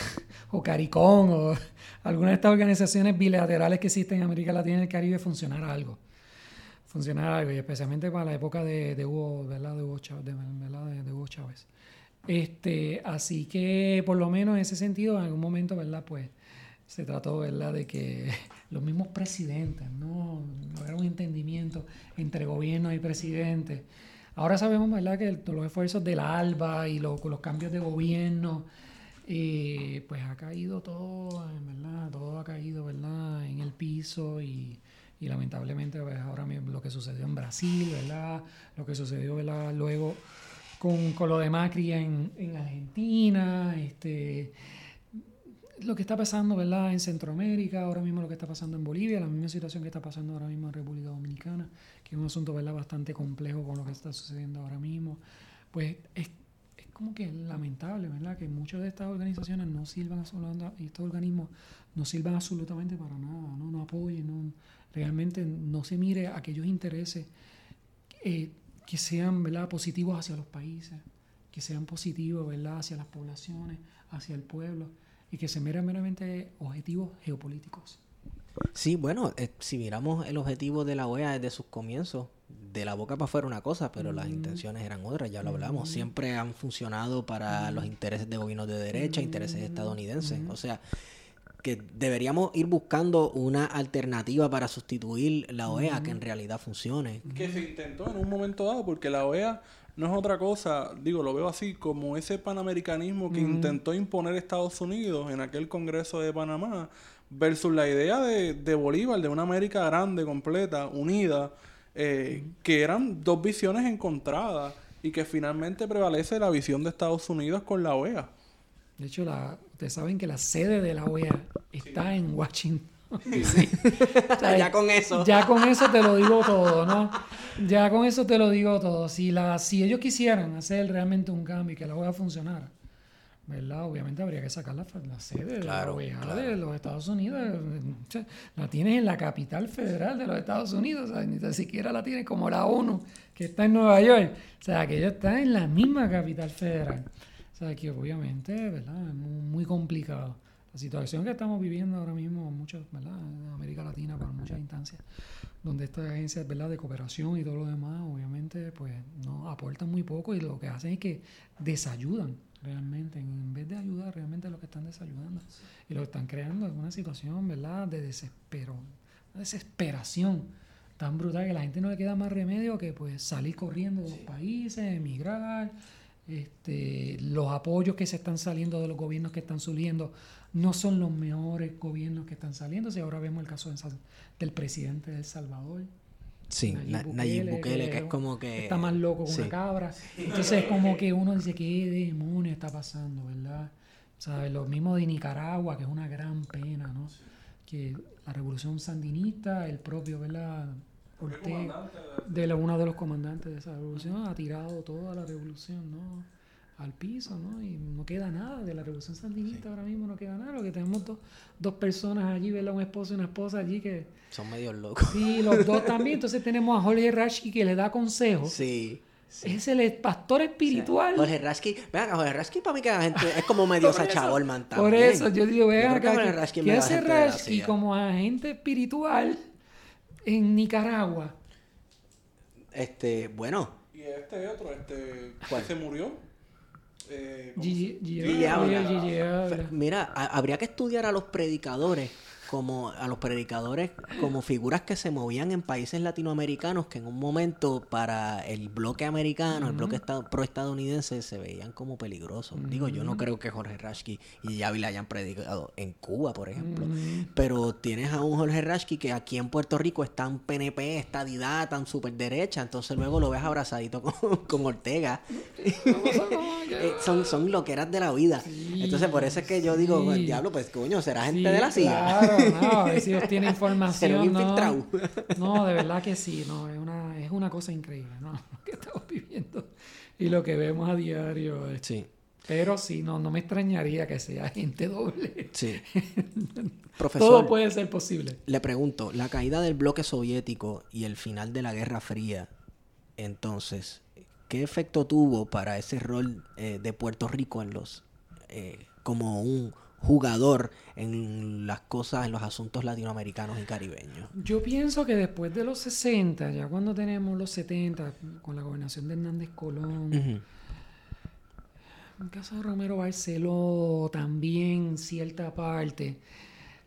o CARICOM o alguna de estas organizaciones bilaterales que existen en América Latina y el Caribe funcionara algo. Funcionara algo, y especialmente para la época de, de Hugo, ¿verdad? De Hugo Chávez. De, de Hugo Chávez. Este, así que por lo menos en ese sentido, en algún momento, ¿verdad? Pues se trató, ¿verdad?, de que los mismos presidentes, ¿no? Hubiera un entendimiento entre gobierno y presidente. Ahora sabemos, ¿verdad?, que los esfuerzos del ALBA y los cambios de gobierno, eh, pues ha caído todo, ¿verdad? Todo ha caído, ¿verdad?, en el piso y, y lamentablemente, pues, ahora mismo lo que sucedió en Brasil, ¿verdad?, lo que sucedió, ¿verdad?, luego con, con lo de Macri en, en Argentina, este lo que está pasando ¿verdad? en Centroamérica, ahora mismo lo que está pasando en Bolivia, la misma situación que está pasando ahora mismo en República Dominicana, que es un asunto ¿verdad? bastante complejo con lo que está sucediendo ahora mismo, pues es, es como que lamentable ¿verdad? que muchas de estas organizaciones no sirvan absolutamente, estos organismos no sirvan absolutamente para nada, no, no apoyen, no, realmente no se mire aquellos intereses eh, que sean ¿verdad? positivos hacia los países, que sean positivos ¿verdad? hacia las poblaciones, hacia el pueblo y que se miran meramente objetivos geopolíticos. Sí, bueno, eh, si miramos el objetivo de la OEA desde sus comienzos, de la boca para afuera una cosa, pero las intenciones eran otras, ya lo hablamos. Siempre han funcionado para los intereses de gobiernos de derecha, intereses estadounidenses. O sea, que deberíamos ir buscando una alternativa para sustituir la OEA que en realidad funcione. Que se intentó en un momento dado, porque la OEA no es otra cosa, digo, lo veo así, como ese panamericanismo que intentó imponer Estados Unidos en aquel Congreso de Panamá, versus la idea de, de Bolívar, de una América grande, completa, unida, eh, que eran dos visiones encontradas y que finalmente prevalece la visión de Estados Unidos con la OEA. De hecho, la, ustedes saben que la sede de la OEA está en Washington. Ya con eso. Ya con eso te lo digo todo, ¿no? Ya con eso te lo digo todo. Si, la, si ellos quisieran hacer realmente un cambio y que la OEA funcionara, ¿verdad? Obviamente habría que sacar la, sede de la OEA de los Estados Unidos. La tienes en la capital federal de los Estados Unidos, ni siquiera la tienes como la ONU, que está en Nueva York. O sea, que ellos están en la misma capital federal. O sea, que obviamente, ¿verdad? Es muy complicado la situación que estamos viviendo ahora mismo, muchas, ¿verdad? En América Latina, por muchas instancias, donde estas agencias, ¿verdad? De cooperación y todo lo demás, obviamente, pues no aportan muy poco y lo que hacen es que desayudan realmente, en vez de ayudar, realmente lo que están desayudando. Y lo que están creando es una situación, ¿verdad? De desespero, una desesperación tan brutal que a la gente no le queda más remedio que pues salir corriendo de los países, emigrar, este, los apoyos que se están saliendo de los gobiernos que están subiendo no son los mejores gobiernos que están saliendo. Si ahora vemos el caso del presidente de El Salvador. Sí, Nayib Bukele, que, es como que... Está más loco que una cabra. Entonces es como que uno dice, ¿qué demonio está pasando, verdad? ¿Sabes? Lo mismo de Nicaragua, que es una gran pena, ¿no? Que la revolución sandinista, el propio, ¿verdad? Ortega, de uno de los comandantes de esa revolución, ha tirado toda la revolución, ¿no? Al piso, ¿no? Y no queda nada de la revolución sandinista ahora mismo, no queda nada. Lo que tenemos dos, dos personas allí, ¿verdad? Un esposo y una esposa allí que... Son medio locos. Sí, los dos también. Entonces tenemos a Jorge Rashki que le da consejos. Sí. Es el pastor espiritual. Jorge Rasky, vean, Jorge Rasky para mí que la gente es como medio Sacha también. Por eso yo digo, vean acá, ¿qué hace Rasky como agente espiritual en Nicaragua? Este, bueno. Y este otro, este, ¿cuál se murió? Eh, Mira, habría que estudiar a los predicadores como a los predicadores como figuras que se movían en países latinoamericanos que en un momento para el bloque americano, el bloque pro-estadounidense se veían como peligrosos. Digo, yo no creo que Jorge Rashki y Yavi hayan predicado en Cuba, por ejemplo, pero tienes a un Jorge Rashki que aquí en Puerto Rico es tan PNP, estadidad, tan super derecha, entonces luego lo ves abrazadito con, Ortega. Eh, son, son loqueras de la vida. entonces por eso es que yo digo, diablo, pues coño, será gente de la CIA no, a ver si ellos tienen información. no, no, de verdad que sí, no, es una, es una cosa increíble, ¿no? Lo que estamos viviendo y lo que vemos a diario. Sí. Pero sí, no, no me extrañaría que sea gente doble. Sí. Profesor, Todo puede ser posible. Le pregunto, la caída del bloque soviético y el final de la Guerra Fría, entonces, ¿qué efecto tuvo para ese rol eh, de Puerto Rico en los eh, como un jugador en las cosas, en los asuntos latinoamericanos y caribeños. Yo pienso que después de los 60, ya cuando tenemos los 70, con la gobernación de Hernández Colón, en caso de Romero Barceló, también cierta parte,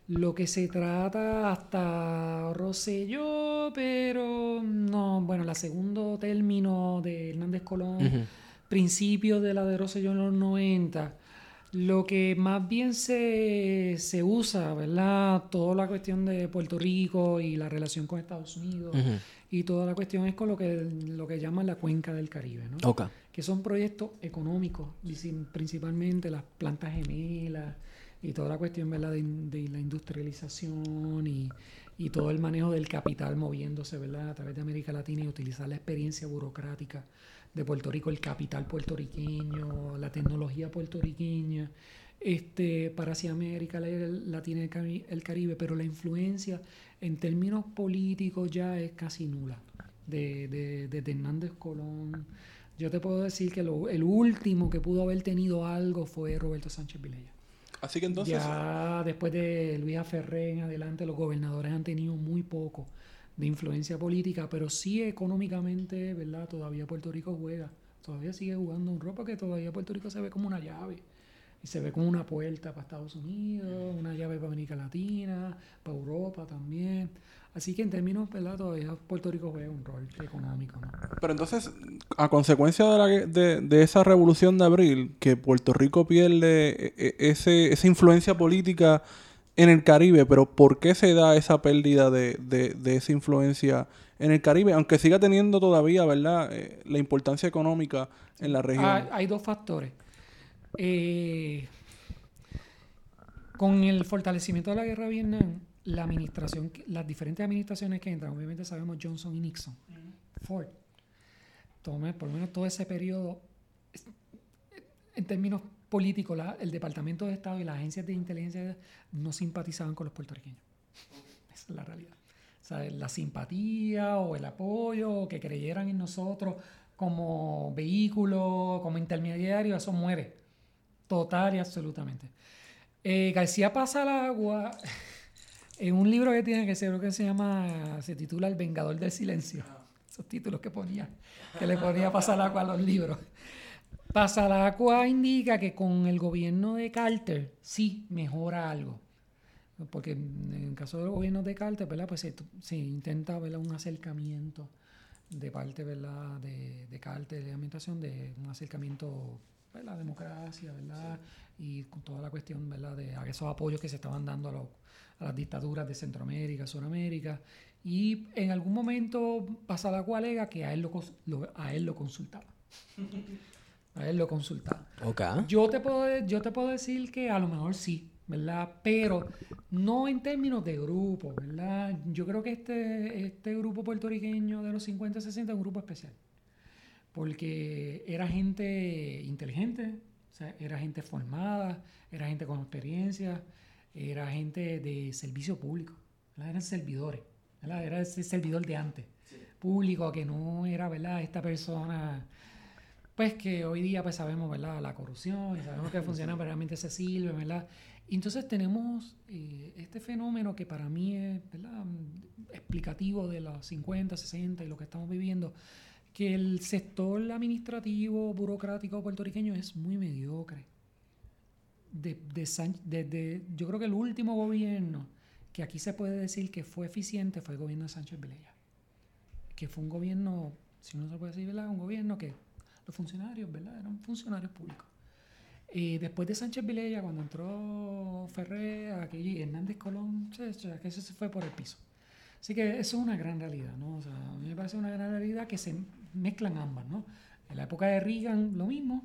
lo que se trata hasta Rosselló, pero no, bueno, la segundo término de Hernández Colón, principio de la de Rosselló en los 90, lo que más bien se, se, usa, ¿verdad? Toda la cuestión de Puerto Rico y la relación con Estados Unidos y toda la cuestión es con lo que, lo que llaman la cuenca del Caribe, ¿no? Que son proyectos económicos, principalmente las plantas gemelas y toda la cuestión, ¿verdad? De, de la industrialización y, y todo el manejo del capital moviéndose, ¿verdad? A través de América Latina y utilizar la experiencia burocrática de Puerto Rico, el capital puertorriqueño, la tecnología puertorriqueña, este, para hacia América Latina y el Caribe, pero la influencia en términos políticos ya es casi nula. De, de, Hernández Colón. Yo te puedo decir que el último que pudo haber tenido algo fue Roberto Sánchez Vilella. Así que entonces. Ya después de Luis Ferré en adelante, los gobernadores han tenido muy poco de influencia política, pero sí económicamente, ¿verdad? Todavía Puerto Rico juega, todavía sigue jugando un rol porque todavía Puerto Rico se ve como una llave. Y se ve como una puerta para Estados Unidos, una llave para América Latina, para Europa también. Así que en términos, ¿verdad? Todavía Puerto Rico juega un rol económico, ¿no? Pero entonces, a consecuencia de, la, de, de, esa revolución de abril, que Puerto Rico pierde e, e, ese, esa influencia política en el Caribe, pero ¿por qué se da esa pérdida de, esa influencia en el Caribe? Aunque siga teniendo todavía, ¿verdad?, eh, la importancia económica en la región. hay dos factores. Eh, con el fortalecimiento de la guerra de Vietnam, la administración, las diferentes administraciones que entran, obviamente sabemos Johnson y Nixon, Ford, tome por lo menos todo ese periodo, en términos políticos, el Departamento de Estado y las agencias de inteligencia no simpatizaban con los puertorriqueños. Esa es la realidad. la simpatía o el apoyo, o que creyeran en nosotros como vehículo, como intermediario, eso muere. Total y absolutamente. Eh, García pasa al agua en un libro que tiene que ser, creo que se llama, se titula El Vengador del Silencio. Esos títulos que ponía, que le ponía pasar al agua a los libros. Pasa al agua indica que con el gobierno de Carter sí mejora algo. Porque en el caso del gobierno de Carter, ¿verdad? Pues se, se intenta ¿verdad? un acercamiento de parte ¿verdad? De, de Carter, de la administración, de un acercamiento a la democracia, ¿verdad? Y con toda la cuestión, ¿verdad? De esos apoyos que se estaban dando a, las dictaduras de Centroamérica, Sudamérica. Y en algún momento pasa la cualega que a él lo, lo- a él lo consultaba. A él lo consultaba. Ok. Yo te puedo, yo te puedo decir que a lo mejor sí, ¿verdad? Pero no en términos de grupo, ¿verdad? Yo creo que este, este grupo puertorriqueño de los 50 60 es un grupo especial. Porque era gente inteligente, o sea, era gente formada, era gente con experiencia, era gente de servicio público, ¿verdad? eran servidores, ¿verdad? era ese servidor de antes, público que no era, ¿verdad? Esta persona pues que hoy día pues sabemos, ¿verdad? La corrupción y sabemos que funciona, pero realmente se sirve, ¿verdad? Y entonces tenemos eh, este fenómeno que para mí es, ¿verdad? Explicativo de los 50, 60 y lo que estamos viviendo, que el sector administrativo, burocrático puertorriqueño es muy mediocre. De, de desde- yo creo que el último gobierno que aquí se puede decir que fue eficiente fue el gobierno de Sánchez Vilella. Que fue un gobierno, si uno se puede decir, ¿verdad? Un gobierno que los funcionarios, ¿verdad? Eran funcionarios públicos. Eh, después de Sánchez Vilella, cuando entró Ferrer, aquí Hernández Colón, que eso se fue por el piso. Así que eso es una gran realidad, ¿no? O sea, a mí me parece una gran realidad que se mezclan ambas, ¿no? En la época de Reagan, lo mismo.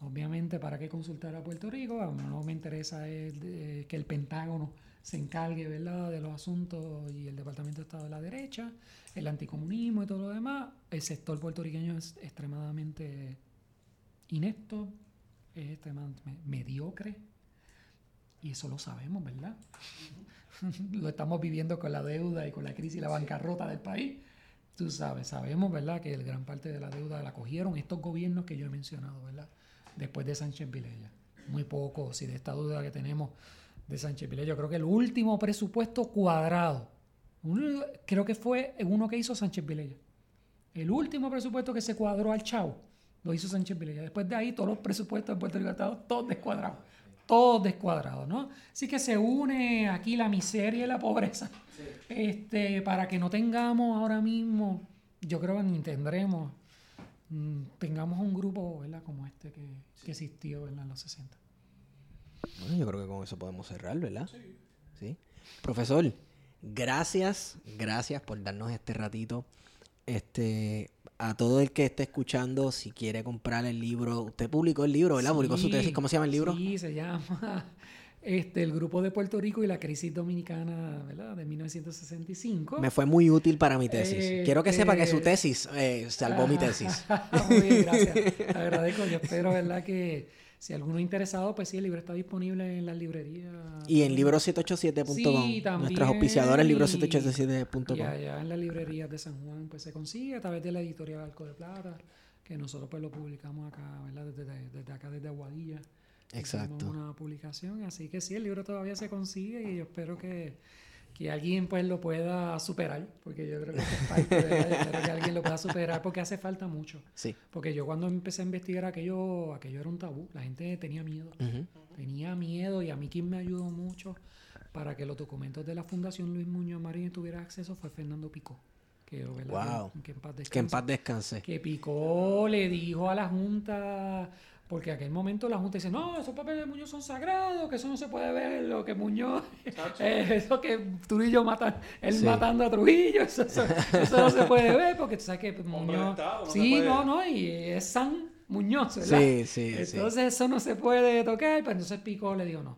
Obviamente, ¿para qué consultar a Puerto Rico? A mí no me interesa el de- que el Pentágono se encargue, ¿verdad?, de los asuntos y el Departamento de Estado de la derecha, el anticomunismo y todo lo demás. El sector puertorriqueño es extremadamente inepto, es extremadamente me- mediocre. Y eso lo sabemos, ¿verdad? lo estamos viviendo con la deuda y con la crisis y la bancarrota del país. Tú sabes, sabemos, ¿verdad?, que el gran parte de la deuda la cogieron estos gobiernos que yo he mencionado, ¿verdad? Después de Sánchez Vilella. Muy poco, si de esta deuda que tenemos de Sánchez Vilella. Yo creo que el último presupuesto cuadrado, creo que fue uno que hizo Sánchez Vilella. El último presupuesto que se cuadró al chavo lo hizo Sánchez Vilella. Después de ahí, todos los presupuestos de Puerto Rico estado todos descuadrados. Todos descuadrados, ¿no? Así que se une aquí la miseria y la pobreza. Este, para que no tengamos ahora mismo, yo creo que ni tendremos, mm, tengamos un grupo, ¿verdad? Como este que, existió. En los 60. Bueno, yo creo que con eso podemos cerrar, ¿verdad? Sí. Profesor, gracias, gracias por darnos este ratito. Este, a todo el que esté escuchando, si quiere comprar el libro, usted publicó el libro, ¿verdad? Publicó su Sí, tesis, ¿cómo se llama el libro? Sí, se llama este, El Grupo de Puerto Rico y la Crisis Dominicana, ¿verdad? De 1965. Me fue muy útil para mi tesis. Este- Quiero que sepa que su tesis eh, salvó mi tesis. Muy bien, gracias. Te agradezco. Yo espero, ¿verdad? Que si alguno interesado, pues sí, el libro está disponible en las librerías. Y en libro787.com. Sí. Nuestros auspiciadores, y- libro787.com. Y allá en las librerías de San Juan, pues se consigue a través de la editorial Arco de Plata, que nosotros pues lo publicamos acá, ¿verdad? Desde, desde acá, desde Aguadilla. Exacto. Hicimos una publicación, así que sí, el libro todavía se consigue y yo espero que, que alguien pues lo pueda superar, porque yo creo que es parte, espero que alguien lo pueda superar porque hace falta mucho. Sí. Porque yo cuando empecé a investigar aquello, aquello era un tabú, la gente tenía miedo, tenía miedo y a mí quien me ayudó mucho para que los documentos de la Fundación Luis Muñoz Marín tuviera acceso fue Fernando Picó. Que, ¿verdad? Wow. que, que en paz Que en descanse paz descanse. que Picó le dijo a la Junta, porque en aquel momento la Junta dice, no, esos papeles de Muñoz son sagrados, que eso no se puede ver, lo que Muñoz, eh, eso que Trujillo mata, él Sí. matando a Trujillo, eso, eso- eso no se puede ver, porque tú sabes que pues, Muñoz, Estado, no se sí, no, no, y es San Muñoz, ¿verdad? Sí, sí, sí. Entonces eso no se puede tocar, pero entonces Picó le dijo, no.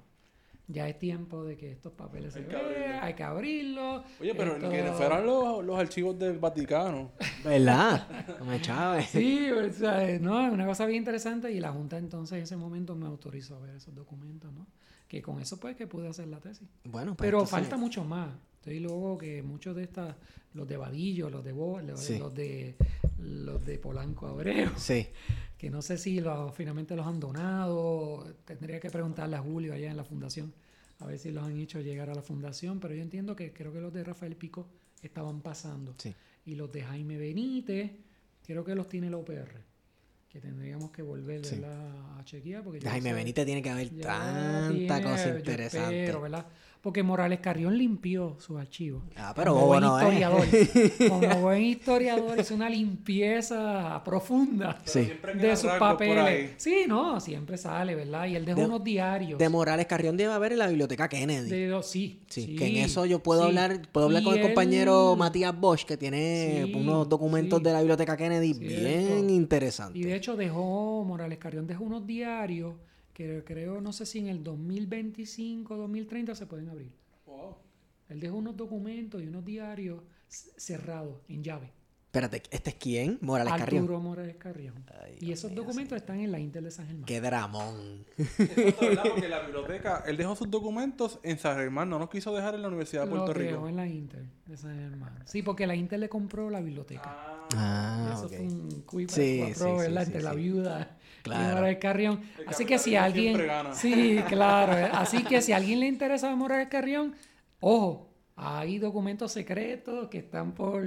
Ya es tiempo de que estos papeles Hay se que vean, abrirlos. hay que abrirlos. Oye, pero esto- que fueran los, los archivos del Vaticano. ¿Verdad? No me chave. Sí, o sea, no, es una cosa bien interesante y la Junta entonces en ese momento me autorizó a ver esos documentos, ¿no? Que con eso pues que pude hacer la tesis. Bueno, pues Pero entonces- falta mucho más. Estoy luego que muchos de estas, los de Vadillo, los de Bo, los, Sí. los de los de Polanco Abreu, Sí. que no sé si los, finalmente los han donado. Tendría que preguntarle a Julio allá en la fundación a ver si los han hecho llegar a la fundación, pero yo entiendo que creo que los de Rafael Pico estaban pasando. Sí. Y los de Jaime Benítez, creo que los tiene el OPR, que tendríamos que volver a chequear. Porque Jaime eso- Benítez tiene que haber tanta tiene, cosa interesante. Porque Morales Carrión limpió sus archivos. Ah, pero Como buen ¿eh? historiador. Como buen historiador hizo una limpieza profunda Sí. De sus papeles. Sí, no, siempre sale, ¿verdad? Y él dejó De- unos diarios. De Morales Carrión debe haber en la biblioteca Kennedy. de dos- sí, Sí, que en eso yo puedo sí. hablar, puedo hablar Y con el él- compañero Matías Bosch, que tiene Sí, unos documentos sí. de la biblioteca Kennedy bien interesantes. Y de hecho dejó, Morales Carrión dejó unos diarios que creo, no sé si en el 2025, 2030 se pueden abrir. Él dejó unos documentos y unos diarios cerrados, en llave. Espérate, ¿este es quién? Morales Arturo Carrión. Morales Carrión. Ay, y Dios esos mío, documentos están en la Intel de San Germán. Qué dramón. Exacto, ¿verdad? Porque la biblioteca, él dejó sus documentos en San Germán, no nos quiso dejar en la Universidad de Lo Puerto dejó Rico. en la Intel de San Germán. Sí, porque la Intel le compró la biblioteca. Ah, Eso ok. fue un quick Sí, sí, sí, ¿verdad? sí, Entre la sí. viuda Claro. y Morales Carrión. El Así que si alguien... gana. Sí, claro. Así que si a alguien le interesa Morales Carrión, ojo, hay documentos secretos que están por,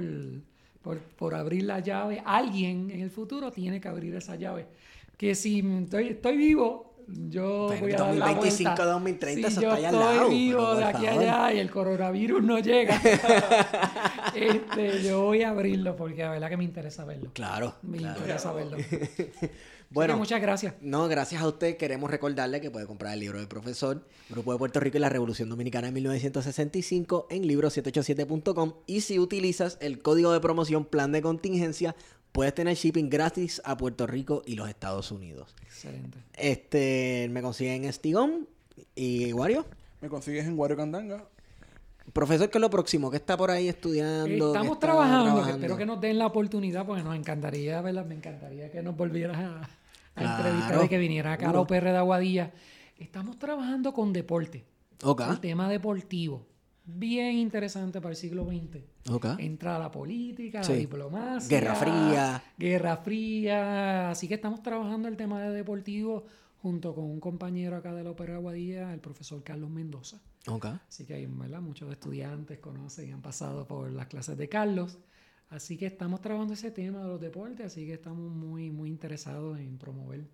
por, por abrir la llave. Alguien en el futuro tiene que abrir esa llave. Que si estoy, estoy vivo, yo Pero voy a dar la 2025, vuelta. 2030, si eso yo está allá al estoy lado, vivo de aquí a favor. allá y el coronavirus no llega, este, yo voy a abrirlo porque la verdad que me interesa verlo. Claro. Me claro. interesa verlo. Bueno, muchas gracias. No, gracias a usted queremos recordarle que puede comprar el libro del profesor, Grupo de Puerto Rico y la Revolución Dominicana en 1965 en libro787.com y si utilizas el código de promoción plan de contingencia puedes tener shipping gratis a Puerto Rico y los Estados Unidos. Excelente. Este, me consiguen en Stigón y Wario. Me consigues en Wario Candanga. Profesor, ¿qué es lo próximo? ¿Qué está por ahí estudiando? ¿Qué Estamos trabajando, que espero que nos den la oportunidad, porque nos encantaría, ¿verdad? Me encantaría que nos volvieras a, a Claro, entrevistar y que viniera acá a la. OPR de Aguadilla. Estamos trabajando con deporte, Ok, el tema deportivo. Bien interesante para el siglo XX. ok. Entra la política, Sí. la diplomacia. Guerra Fría. Guerra Fría. Así que estamos trabajando el tema de deportivo junto con un compañero acá de la Ópera de Aguadilla, el profesor Carlos Mendoza. Ok. Así que hay, ¿verdad? Muchos estudiantes conocen y han pasado por las clases de Carlos. Así que estamos trabajando ese tema de los deportes, así que estamos muy, muy interesados en promover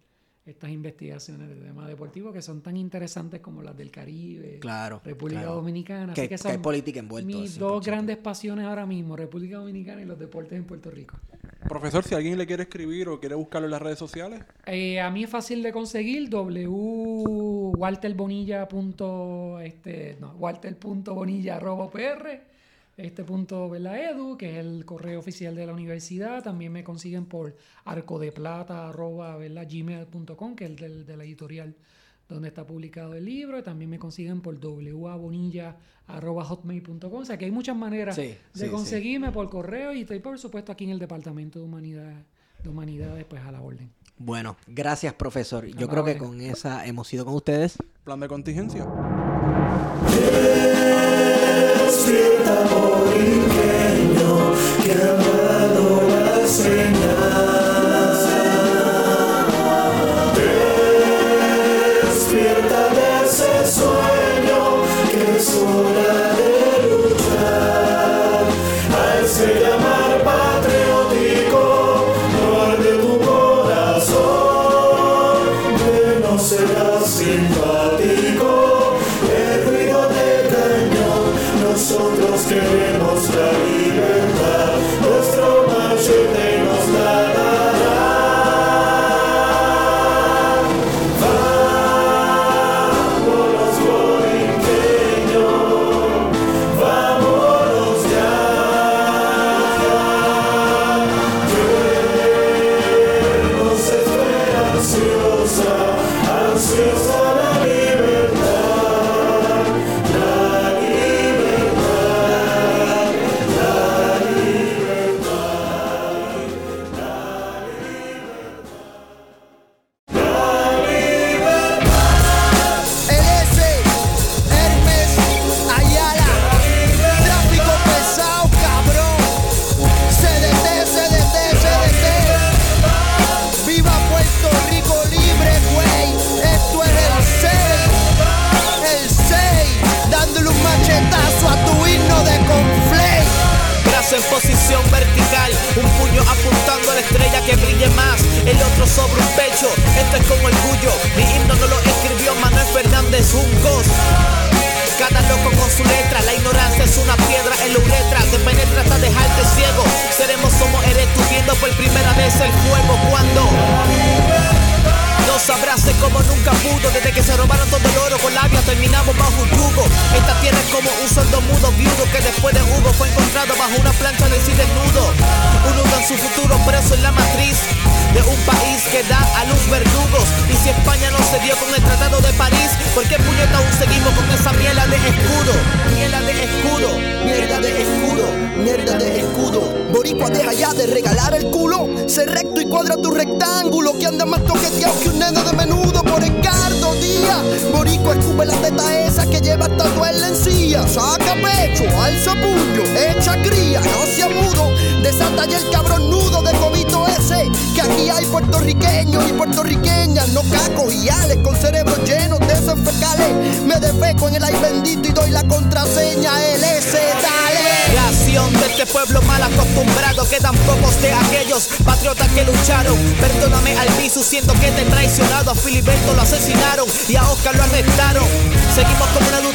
estas investigaciones de temas deportivos que son tan interesantes como las del Caribe, Claro, República claro. Dominicana. Que- Así que son hay política envuelta, Mis 100%. dos grandes pasiones ahora mismo, República Dominicana y los deportes en Puerto Rico. Profesor, si alguien le quiere escribir o quiere buscarlo en las redes sociales, Eh, a mí es fácil de conseguir www.walterbonilla. Este, no, walter.bonilla arroba pr, este punto ¿verdad? edu, que es el correo oficial de la universidad. También me consiguen por arcodeplata arroba ¿verdad? gmail.com, que es el del- de la editorial donde está publicado el libro. Y también me consiguen por wabonilla arroba hotmail.com. O sea que hay muchas maneras Sí, de sí, sí. conseguirme por correo y estoy por supuesto aquí en el Departamento de Humanidades, de Humanidades pues a la orden. Bueno, gracias profesor. Yo creo que con esa hemos ido con ustedes. plan de contingencia. Despierta, borinqueño, que ha dado la señal.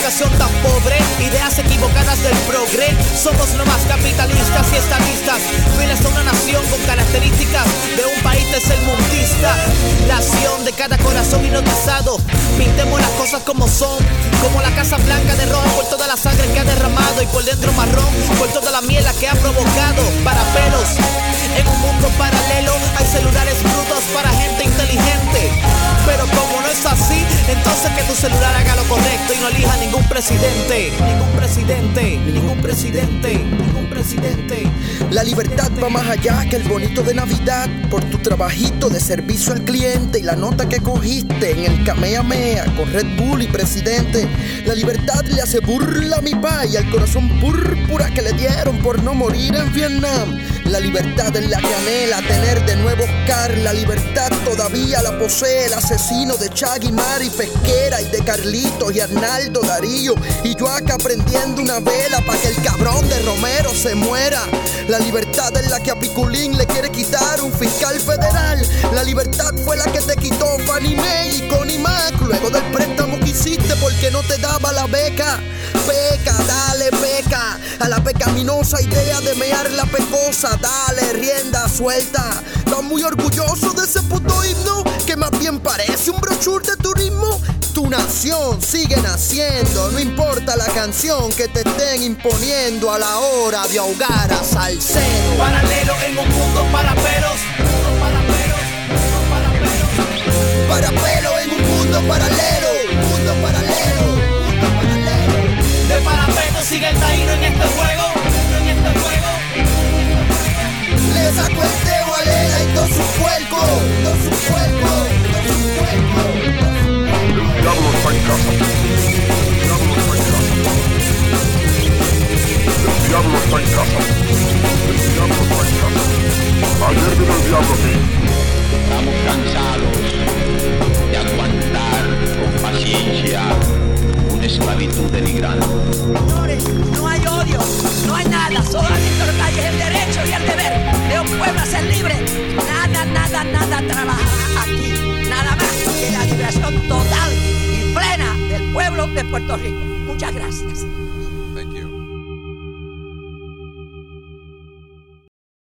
Educación tan pobre Ideas equivocadas del progre. Somos no más capitalistas y estadistas. Fieles a una nación con características De un país tercermundista. Nación de cada corazón hipnotizado. Pintemos las cosas como son. Como la Casa Blanca de rojo Por toda la sangre que ha derramado Y por dentro marrón Por toda la miela que ha provocado Para pelos. En un mundo paralelo Hay celulares brutos para gente inteligente. Pero como no es así Entonces que tu celular haga lo correcto Y no elija ningún presidente Ningún presidente Ningún presidente Ningún presidente La libertad va más allá que el bonito de Navidad por tu trabajito de servicio al cliente y la nota que cogiste en el Kamehameha con Red Bull y presidente. La libertad le hace burla a mi pa y al corazón púrpura que le dieron por no morir en Vietnam. La libertad es la que anhela tener de nuevo Oscar. La libertad todavía la posee el asesino de Chagui, Mari, Pesquera y de Carlitos y Arnaldo Darío. Y yo acá prendiendo una vela para que el cabrón de Romero se muera. La libertad es la que a Piculín le quiere quitar un fiscal federal. La libertad fue la que te quitó Fannie Mae y Connie Mac luego del préstamo que hiciste porque no te daba la beca. Peca, dale peca a la pecaminosa idea de mear la pecosa. Dale rienda suelta. Estás muy orgulloso de ese puto himno que más bien parece un brochure de turismo. Tu nación sigue naciendo, no importa la canción que te estén imponiendo a la hora de ahogar a Salcedo. Paralelo en un mundo para Mundo para pelos Mundo para pelos Para pelo en un mundo paralelo, mundo paralelo, mundo paralelo. De parapeto sigue el taíno en este juego El diablo está en casa. El diablo está en casa. El diablo está en casa. Está en casa. Estamos cansados de aguantar con paciencia una esclavitud denigrante. Señores, no hay odio, no hay nada, solamente lo que hay es el derecho y el deber de un pueblo a ser libre. Nada, nada, nada trabajará aquí, nada más que la liberación total y plena del pueblo de Puerto Rico. Muchas gracias.